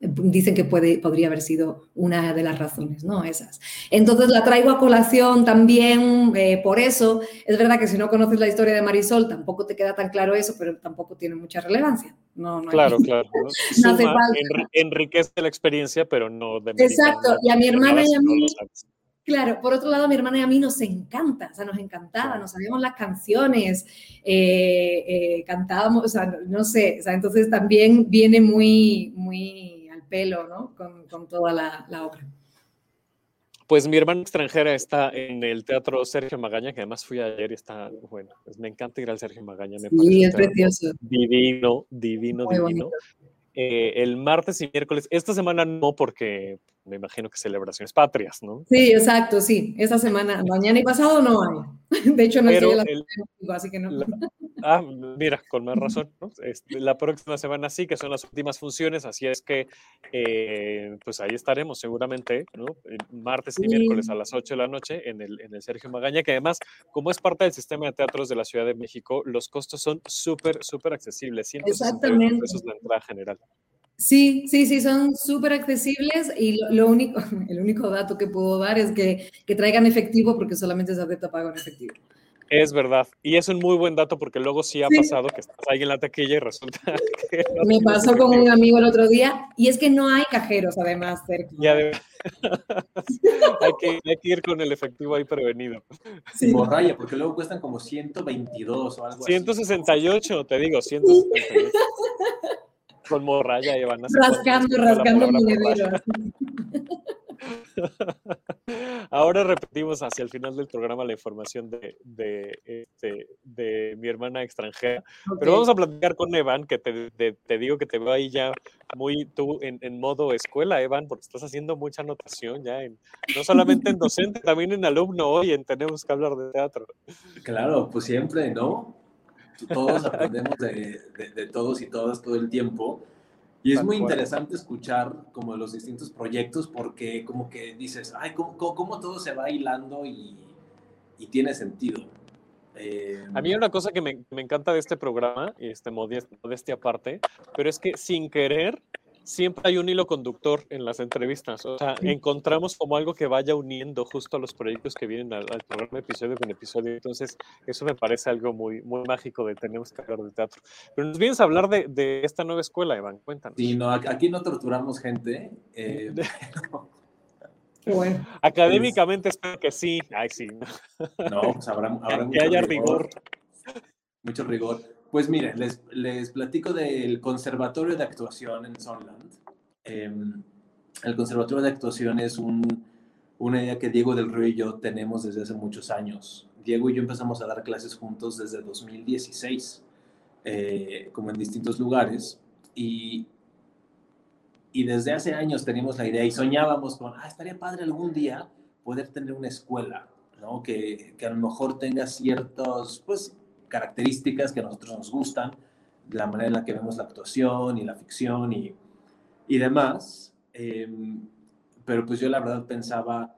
S5: dicen que puede, podría haber sido una de las razones, ¿no? Esas. Entonces la traigo a colación también eh, por eso. Es verdad que si no conoces la historia de Marisol tampoco te queda tan claro eso, pero tampoco tiene mucha relevancia. No,
S1: claro, claro. enriquece la experiencia, pero no
S5: de Exacto, y a mi hermana y a mí Claro, por otro lado, mi hermana y a mí nos encanta, o sea, nos encantaba, nos sabíamos las canciones, eh, eh, cantábamos, o sea, no sé, o sea, entonces también viene muy, muy pelo, ¿no? Con, con toda la, la, obra.
S1: Pues mi hermana extranjera está en el Teatro Sergio Magaña, que además fui ayer y está, bueno, pues me encanta ir al Sergio Magaña. Me
S5: sí, es precioso.
S1: Divino, divino, divino. Eh, el martes y miércoles. Esta semana no, porque me imagino que celebraciones patrias, ¿no?
S5: Sí, exacto, sí. Esta semana, mañana y pasado no hay. De hecho, no estoy la así que no.
S1: ah, mira, con más razón. ¿no? Este, la próxima semana sí, que son las últimas funciones, así es que eh, pues ahí estaremos seguramente, ¿no? Martes y miércoles a las 8 de la noche en el, en el Sergio Magaña, que además, como es parte del sistema de teatros de la Ciudad de México, los costos son súper, súper accesibles. 168 pesos la entrada general.
S5: Sí, sí, sí, son súper accesibles y lo, único, el único dato que puedo dar es que, que traigan efectivo porque solamente se acepta pago en efectivo.
S1: Es verdad. Y es un muy buen dato porque luego sí ha pasado que estás ahí en la taquilla y resulta que...
S5: Me pasó con un amigo el otro día y es que no hay cajeros además cerca.
S1: Ya hay, que, hay, que, ir con el efectivo ahí prevenido.
S4: Sí. Morraya, porque luego cuestan como 122 o algo
S1: 168, te digo, 168 con morralla y van a
S5: rascando, rascando
S1: Ahora repetimos hacia el final del programa la información de, de, este, de mi hermana extranjera. Pero vamos a platicar con Evan, que te, te, digo que te veo ahí ya muy tú en, en, modo escuela, Evan, porque estás haciendo mucha anotación ya, en, no solamente en docente, también en alumno hoy, en Tenemos que hablar de teatro.
S4: Claro, pues siempre, ¿no? Todos aprendemos de, de, todos y todas todo el tiempo. Y es muy interesante escuchar como los distintos proyectos porque como que dices, ay, cómo, cómo, todo se va hilando y, y tiene sentido.
S1: Eh, a mí hay una cosa que me, me, encanta de este programa, este modestia aparte, pero es que sin querer siempre hay un hilo conductor en las entrevistas. O sea, encontramos como algo que vaya uniendo justo a los proyectos que vienen al, programa episodio con episodio. Entonces, eso me parece algo muy, muy mágico de tenemos que hablar de teatro. Pero nos vienes a hablar de, de esta nueva escuela, Evan. Cuéntanos.
S4: Sí, no, aquí no torturamos gente. Eh,
S5: bueno.
S1: Académicamente espero que sí. Ay, sí.
S4: No, pues habrá, habrá
S1: que haya rigor.
S4: Mucho rigor. Pues miren, les, platico del Conservatorio de Actuación en Sonland. Em, el Conservatorio de Actuación es un, una idea que Diego del Río y yo tenemos desde hace muchos años. Diego y yo empezamos a dar clases juntos desde 2016, eh, como en distintos lugares, y desde hace años teníamos la idea y soñábamos con, ah, estaría padre algún día poder tener una escuela, ¿no? Que, que a lo mejor tenga ciertas, pues, características que a nosotros nos gustan, la manera en la que vemos la actuación y la ficción y, y demás. Em, pero pues yo la verdad pensaba,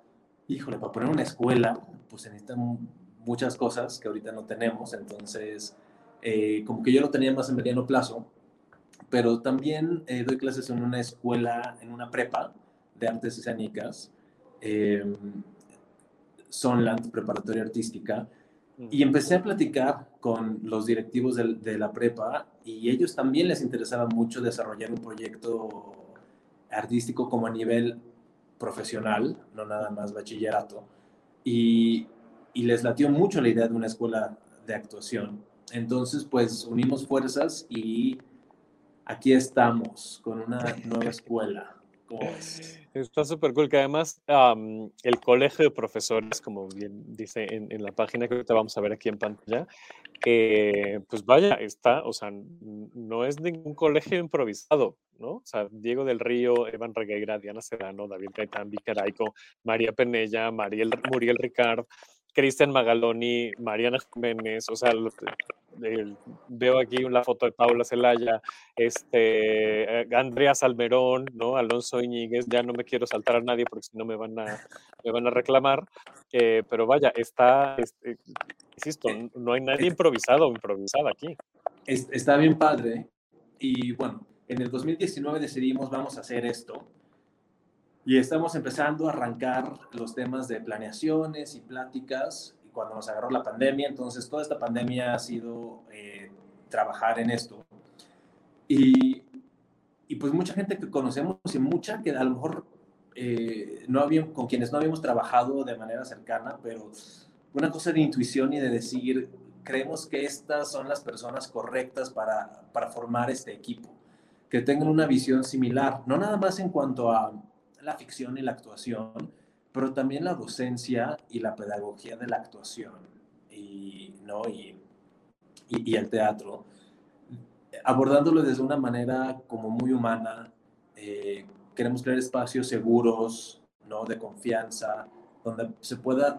S4: híjole, para poner una escuela, pues se necesitan muchas cosas que ahorita no tenemos, entonces eh, como que yo lo tenía más en mediano plazo, pero también eh, doy clases en una escuela, en una prepa de artes escénicas, eh, Sonland, preparatoria artística, y empecé a platicar con los directivos de, de, la prepa y ellos también les interesaba mucho desarrollar un proyecto artístico como a nivel profesional, no nada más bachillerato, y, y les latió mucho la idea de una escuela de actuación. Entonces, pues unimos fuerzas y aquí estamos con una nueva escuela.
S1: Está súper cool, que además el colegio de profesores, como bien dice en, en, la página que ahorita vamos a ver aquí en pantalla, pues vaya, está, o sea, no es ningún colegio improvisado, ¿no? O sea, Diego del Río, Evan Regueira, Diana Serrano, David Gaitán, Vicaraico, María Penella, Mariel, Muriel Ricard, Cristian Magaloni, Mariana Jiménez, o sea, veo aquí una foto de Paula Celaya, este, eh, Andrea Salmerón, ¿no? Alonso Iñiguez, ya no me quiero saltar a nadie porque si no me van a, me van a reclamar, eh, pero vaya, está, este, insisto, no hay nadie improvisado o improvisada aquí.
S4: Está bien padre, y bueno, en el 2019 decidimos vamos a hacer esto, y estamos empezando a arrancar los temas de planeaciones y pláticas y cuando nos agarró la pandemia. Entonces, toda esta pandemia ha sido eh, trabajar en esto. Y, y, pues mucha gente que conocemos y mucha que a lo mejor eh, no habíamos, con quienes no habíamos trabajado de manera cercana, pero una cosa de intuición y de decir, creemos que estas son las personas correctas para, para formar este equipo, que tengan una visión similar, no nada más en cuanto a la ficción y la actuación, pero también la docencia y la pedagogía de la actuación y, ¿no? y, y, el teatro, abordándolo desde una manera como muy humana. Eh, queremos crear espacios seguros, ¿no? de confianza, donde se pueda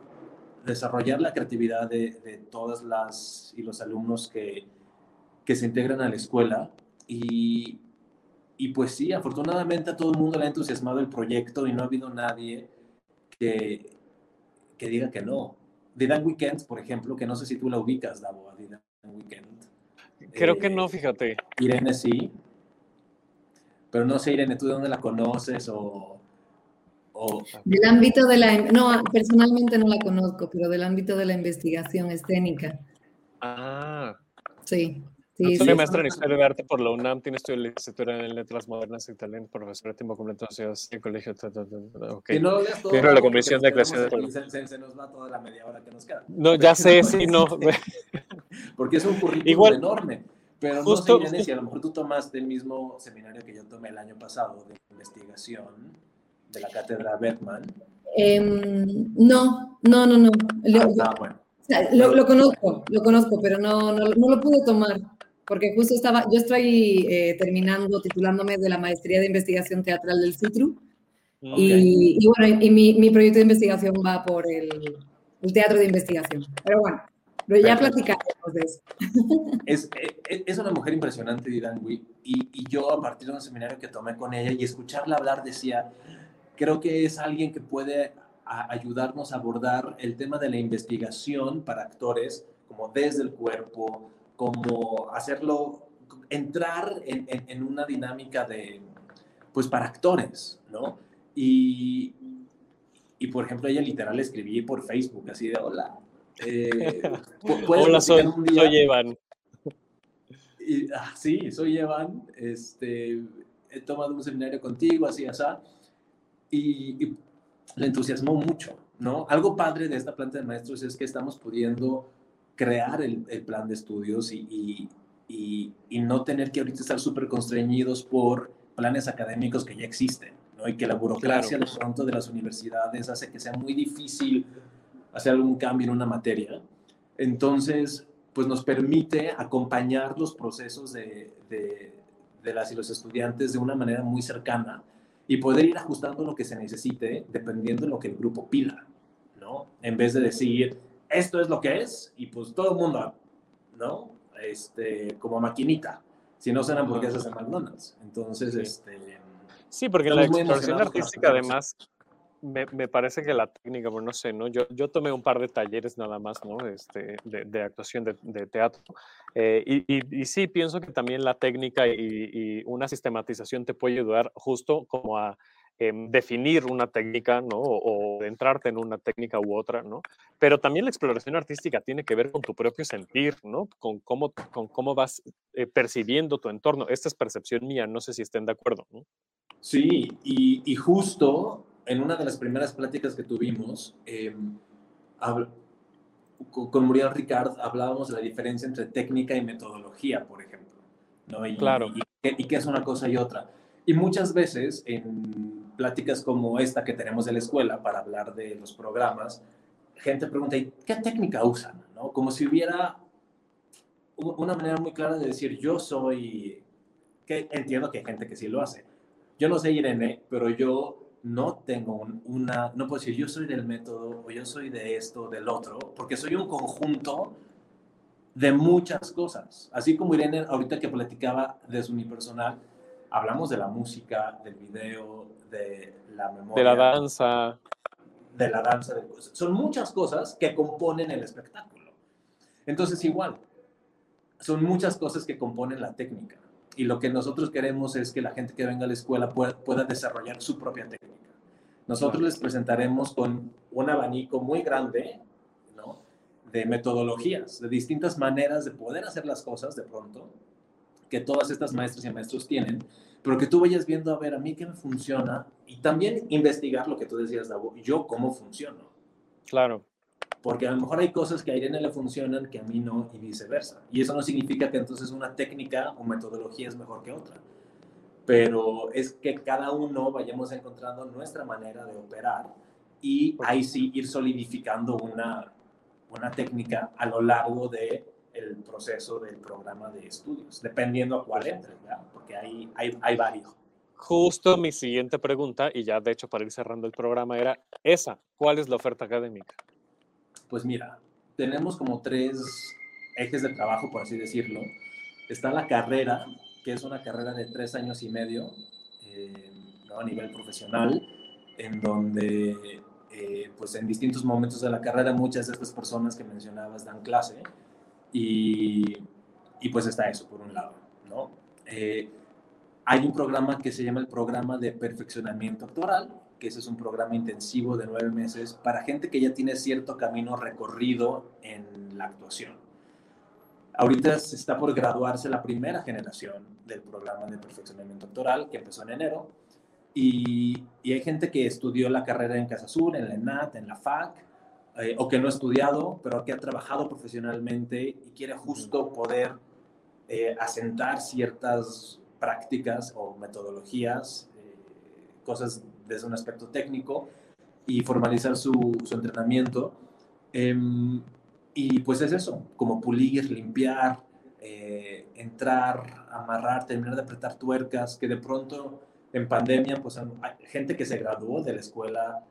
S4: desarrollar la creatividad de, de todas las y los alumnos que, que se integran a la escuela y, y pues sí, afortunadamente a todo el mundo le ha entusiasmado el proyecto y no ha habido nadie que, que diga que no. Didan Weekend, por ejemplo, que no sé si tú la ubicas, Davo, a Didan Weekend.
S1: Creo que no, fíjate.
S4: Irene sí. Pero no sé, Irene, ¿tú de dónde la conoces o, o...
S5: Del ámbito de la... No, personalmente no la conozco, pero del ámbito de la investigación escénica.
S1: Ah.
S5: Sí.
S1: Sí, soy maestra en Historia de Arte por la UNAM, tiene estudio de licenciatura en Letras Modernas y Talento, profesor de tiempo completo en colegio.
S4: Okay. no leas todo.
S1: la Comisión de Creación
S4: de se, se, se, nos va toda la media hora que nos queda.
S1: No, ya sé, sí, no.
S4: Porque es un currículum Igual, enorme. Pero justo, no sé, Irene, si a lo mejor tú tomaste el mismo seminario que yo tomé el año pasado de investigación de la cátedra Beckman.
S5: Eh, no, no, no, no. Lo,
S4: ah, bueno.
S5: O sea, lo, lo, conozco, lo conozco, pero no, no, no lo pude tomar porque justo estaba, yo estoy eh, terminando, titulándome de la maestría de investigación teatral del CITRU. Okay. Y, y, bueno, y mi, mi, proyecto de investigación va por el, el, teatro de investigación. Pero bueno, pero ya platicaremos de eso.
S4: Es, es, es, una mujer impresionante, Didangui, y, y yo a partir de un seminario que tomé con ella y escucharla hablar decía, creo que es alguien que puede a ayudarnos a abordar el tema de la investigación para actores, como desde el cuerpo, como hacerlo, entrar en, en, en, una dinámica de, pues para actores, ¿no? Y, y por ejemplo, ella literal escribí por Facebook, así de, hola. Eh,
S1: hola, soy, soy Evan.
S4: Y, ah, sí, soy Evan, este, he tomado un seminario contigo, así, así, y, y le entusiasmó mucho, ¿no? Algo padre de esta planta de maestros es que estamos pudiendo crear el, el plan de estudios y, y, y, no tener que ahorita estar súper constreñidos por planes académicos que ya existen, ¿no? Y que la burocracia claro. de pronto de las universidades hace que sea muy difícil hacer algún cambio en una materia. Entonces, pues nos permite acompañar los procesos de, de, de las y los estudiantes de una manera muy cercana y poder ir ajustando lo que se necesite dependiendo de lo que el grupo pida, ¿no? En vez de decir, esto es lo que es y pues todo el mundo, ¿no? Este, como maquinita, si no son hamburguesas en McDonald's. Entonces, este...
S1: Sí, porque la exploración artística además me, me, parece que la técnica, bueno, no sé, ¿no? Yo, yo tomé un par de talleres nada más, ¿no? Este, de, de actuación, de, de teatro. Eh, y, y, sí, pienso que también la técnica y, y, una sistematización te puede ayudar justo como a eh, definir una técnica, ¿no? O, o, entrarte en una técnica u otra, ¿no? Pero también la exploración artística tiene que ver con tu propio sentir, ¿no? Con cómo, con cómo vas eh, percibiendo tu entorno. Esta es percepción mía, no sé si estén de acuerdo, ¿no?
S4: Sí, y, y justo en una de las primeras pláticas que tuvimos, eh, con Muriel Ricard hablábamos de la diferencia entre técnica y metodología, por ejemplo. ¿no? Y,
S1: claro.
S4: Y, y, qué es una cosa y otra. Y muchas veces en pláticas como esta que tenemos de la escuela para hablar de los programas, gente pregunta, ¿y qué técnica usan? ¿no? Como si hubiera una manera muy clara de decir, yo soy, que entiendo que hay gente que sí lo hace. Yo no sé Irene, pero yo no tengo una, no puedo decir yo soy del método o yo soy de esto, del otro, porque soy un conjunto de muchas cosas. Así como Irene ahorita que platicaba de su unipersonal, hablamos de la música, del video, de la memoria.
S1: De la danza.
S4: De la danza. De, son muchas cosas que componen el espectáculo. Entonces igual, son muchas cosas que componen la técnica. Y lo que nosotros queremos es que la gente que venga a la escuela pueda, pueda desarrollar su propia técnica. Nosotros les presentaremos con un abanico muy grande ¿no? de metodologías, de distintas maneras de poder hacer las cosas de pronto, que todas estas maestras y maestros tienen, pero que tú vayas viendo a ver a mí qué me funciona y también investigar lo que tú decías, Davo, yo cómo funciono.
S1: Claro.
S4: Porque a lo mejor hay cosas que a Irene le funcionan que a mí no y viceversa. Y eso no significa que entonces una técnica o metodología es mejor que otra. Pero es que cada uno vayamos encontrando nuestra manera de operar y ahí sí ir solidificando una, una técnica a lo largo del el proceso del programa de estudios, dependiendo a cuál entre, ¿verdad? porque hay, hay, hay varios.
S1: Justo mi siguiente pregunta, y ya de hecho para ir cerrando el programa, era esa, ¿cuál es la oferta académica?
S4: Pues mira, tenemos como tres ejes de trabajo, por así decirlo. Está la carrera, que es una carrera de tres años y medio eh, ¿no? a nivel profesional, en donde eh, pues en distintos momentos de la carrera muchas de estas personas que mencionabas dan clase y, y pues está eso por un lado. ¿no? Eh, hay un programa que se llama el programa de perfeccionamiento actoral, que ese es un programa intensivo de nueve meses para gente que ya tiene cierto camino recorrido en la actuación. Ahorita se está por graduarse la primera generación del programa de perfeccionamiento actoral, que empezó en enero, y, y hay gente que estudió la carrera en Casa Sur, en la ENAT, en la FAC, eh, o que no ha estudiado, pero que ha trabajado profesionalmente y quiere justo poder eh, asentar ciertas prácticas o metodologías, eh, cosas desde un aspecto técnico y formalizar su, su entrenamiento. Eh, y pues es eso, como pulir, limpiar, eh, entrar, amarrar, terminar de apretar tuercas, que de pronto en pandemia, pues hay gente que se graduó de la escuela,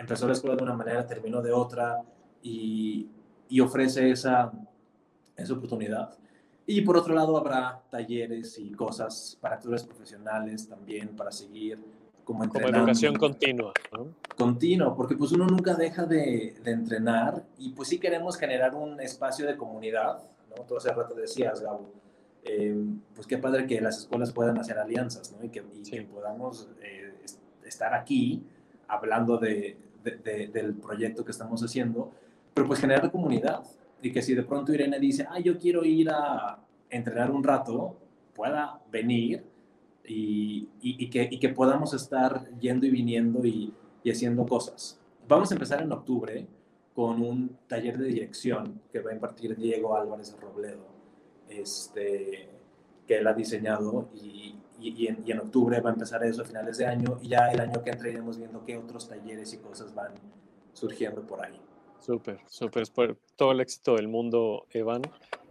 S4: empezó la escuela de una manera, terminó de otra y, y ofrece esa, esa oportunidad. Y por otro lado habrá talleres y cosas para actores profesionales también, para seguir como,
S1: como educación continua. ¿no?
S4: Continua, porque pues uno nunca deja de, de, entrenar y pues sí queremos generar un espacio de comunidad, ¿no? Todo hace rato decías, Gabo, eh, pues qué padre que las escuelas puedan hacer alianzas, ¿no? Y que, y sí. que podamos eh, estar aquí hablando de, de, del proyecto que estamos haciendo, pero pues generar comunidad y que si de pronto Irene dice, ah, yo quiero ir a entrenar un rato, pueda venir y, que, y, que, podamos estar yendo y viniendo y, haciendo cosas. Vamos a empezar en octubre con un taller de dirección que va a impartir Diego Álvarez Robledo, este, que él ha diseñado y, en, en, octubre va a empezar eso a finales de año y ya el año que entra iremos viendo qué otros talleres y cosas van surgiendo por ahí.
S1: Súper, súper. Todo el éxito del mundo, Evan,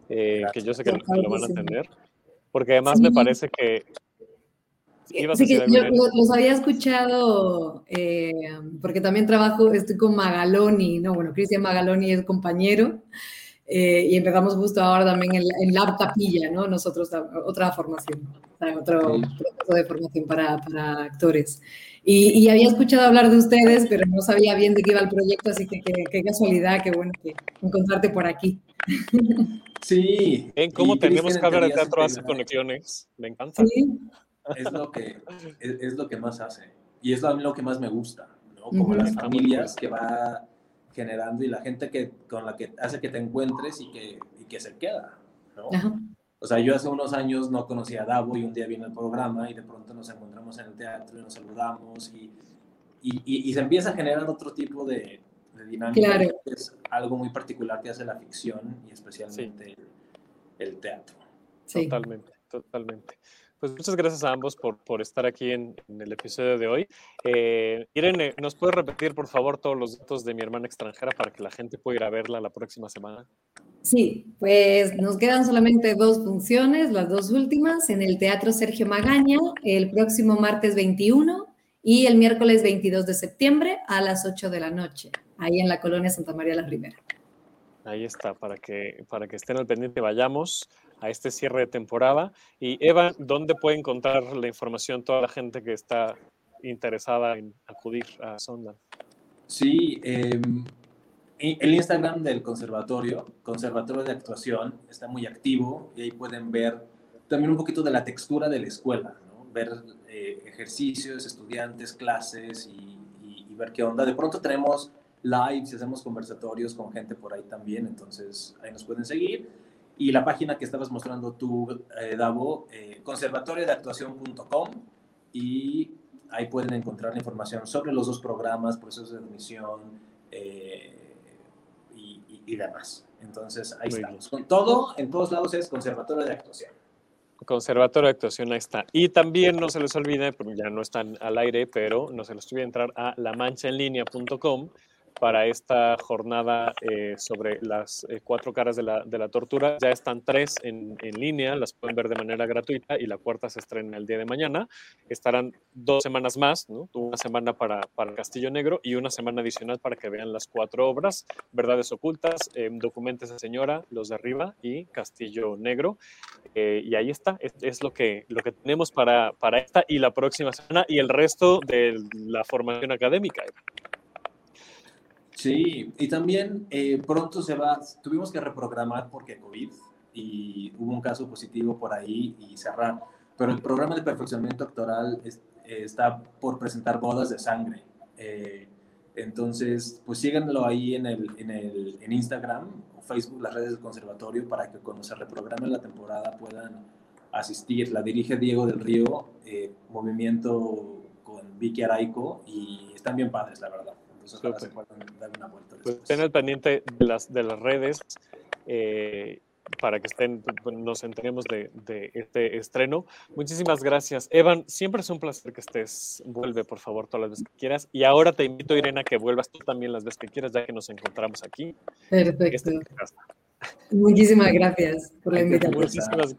S1: eh, que yo sé que, lo van a tener. porque además me parece que...
S5: Sí, que yo los había escuchado, eh, porque también trabajo, estoy con Magaloni, ¿no? Bueno, Cristian Magaloni es compañero, eh, y empezamos justo ahora también en, en Lab Capilla, ¿no? Nosotros, otra formación, otro proceso de formación para, para actores. Y, y, había escuchado hablar de ustedes, pero no sabía bien de qué iba el proyecto, así que qué casualidad, qué bueno que encontrarte por aquí.
S4: Sí.
S1: En cómo tenemos que hablar de teatro hace conexiones. Me encanta. Sí.
S4: Es lo que, es, es, lo que más hace. Y es lo, que más me gusta, ¿no? Como las familias que va generando y la gente que, con la que hace que te encuentres y que, y que se queda, ¿no? O sea, yo hace unos años no conocía a Davo y un día vino el programa y de pronto nos encontramos en el teatro y nos saludamos y, y, y se empieza a generar otro tipo de, de dinámica.
S5: Claro.
S4: Es algo muy particular que hace la ficción y especialmente el, el, teatro.
S1: Sí. Totalmente, totalmente. Pues muchas gracias a ambos por, por estar aquí en, en, el episodio de hoy. Eh, Irene, ¿nos puedes repetir, por favor, todos los datos de mi hermana extranjera para que la gente pueda ir a verla la próxima semana?
S5: Sí, pues nos quedan solamente dos funciones, las dos últimas, en el Teatro Sergio Magaña, el próximo martes 21 y el miércoles 22 de septiembre a las 8 de la noche, ahí en la colonia Santa María la Ribera.
S1: Ahí está, para que, para que estén al pendiente, vayamos a este cierre de temporada. Y Eva, ¿dónde puede encontrar la información toda la gente que está interesada en acudir a Sonda?
S4: Sí, eh, el Instagram del conservatorio, Conservatorio de Actuación, está muy activo y ahí pueden ver también un poquito de la textura de la escuela, ¿no? ver eh, ejercicios, estudiantes, clases y, y, y ver qué onda. De pronto tenemos lives hacemos conversatorios con gente por ahí también, entonces ahí nos pueden seguir y la página que estabas mostrando tú, eh, Davo, eh, conservatoriodeactuación.com y ahí pueden encontrar información sobre los dos programas, procesos de admisión eh, y, y, y, demás. Entonces, ahí Muy estamos. Bien. Con todo, en todos lados es Conservatorio de Actuación.
S1: Conservatorio de Actuación, ahí está. Y también no se les olvide, porque ya no están al aire, pero no se les olvide entrar a lamanchaenlinea.com para esta jornada eh, sobre las eh, cuatro caras de la, de la, tortura. Ya están tres en, en, línea, las pueden ver de manera gratuita y la cuarta se estrena el día de mañana. Estarán dos semanas más, ¿no? una semana para, para Castillo Negro y una semana adicional para que vean las cuatro obras, Verdades Ocultas, eh, Documentes de Señora, Los de Arriba y Castillo Negro. Eh, y ahí está, es, es, lo, que, lo que tenemos para, para esta y la próxima semana y el resto de la formación académica.
S4: Sí, y también eh, pronto se va, tuvimos que reprogramar porque COVID y hubo un caso positivo por ahí y cerrar, pero el programa de perfeccionamiento actoral es, eh, está por presentar bodas de sangre. Eh, entonces, pues síganlo ahí en, el, en, el, en Instagram o Facebook, las redes del conservatorio, para que cuando se reprograme la temporada puedan asistir. La dirige Diego del Río, movimiento con Vicky Araico, y están bien padres, la verdad. Entonces, se puedan dar una vuelta
S1: pues estén al pendiente de las, de las redes eh, para que estén, pues, nos enteremos de, de, este estreno. Muchísimas gracias. Evan, siempre es un placer que estés. Vuelve, por favor, todas las veces que quieras. Y ahora te invito, Irena, que vuelvas tú también las veces que quieras, ya que nos encontramos aquí.
S5: Perfecto. Este Muchísimas gracias por la invitación.
S1: Muchísimas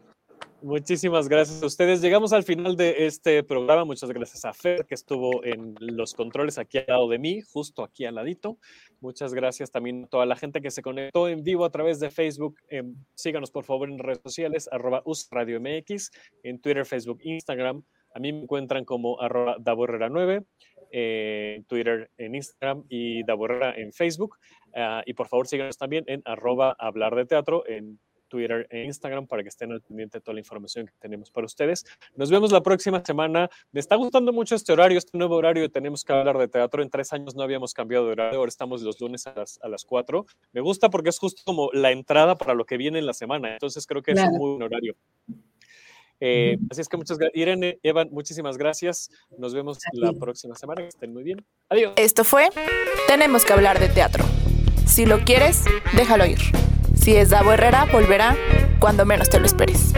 S1: Muchísimas gracias a ustedes. Llegamos al final de este programa. Muchas gracias a Fer, que estuvo en los controles aquí al lado de mí, justo aquí al ladito. Muchas gracias también a toda la gente que se conectó en vivo a través de Facebook. Eh, síganos, por favor, en redes sociales, arroba UsRadioMX, en Twitter, Facebook, Instagram. A mí me encuentran como arroba Daborrera9, eh, en Twitter, en Instagram y Daborrera en Facebook. Uh, y por favor, síganos también en arroba Hablar de Teatro en Twitter e Instagram para que estén al pendiente de toda la información que tenemos para ustedes. Nos vemos la próxima semana. Me está gustando mucho este horario, este nuevo horario. Tenemos que hablar de teatro. En tres años no habíamos cambiado de horario. Ahora estamos los lunes a las, a las 4. Me gusta porque es justo como la entrada para lo que viene en la semana. Entonces creo que claro. es un muy buen horario. Eh, así es que muchas gracias. Irene, Evan, muchísimas gracias. Nos vemos la próxima semana. Que estén muy bien. Adiós.
S6: Esto fue Tenemos que hablar de teatro. Si lo quieres, déjalo ir. Si es Davo Herrera, volverá cuando menos te lo esperes.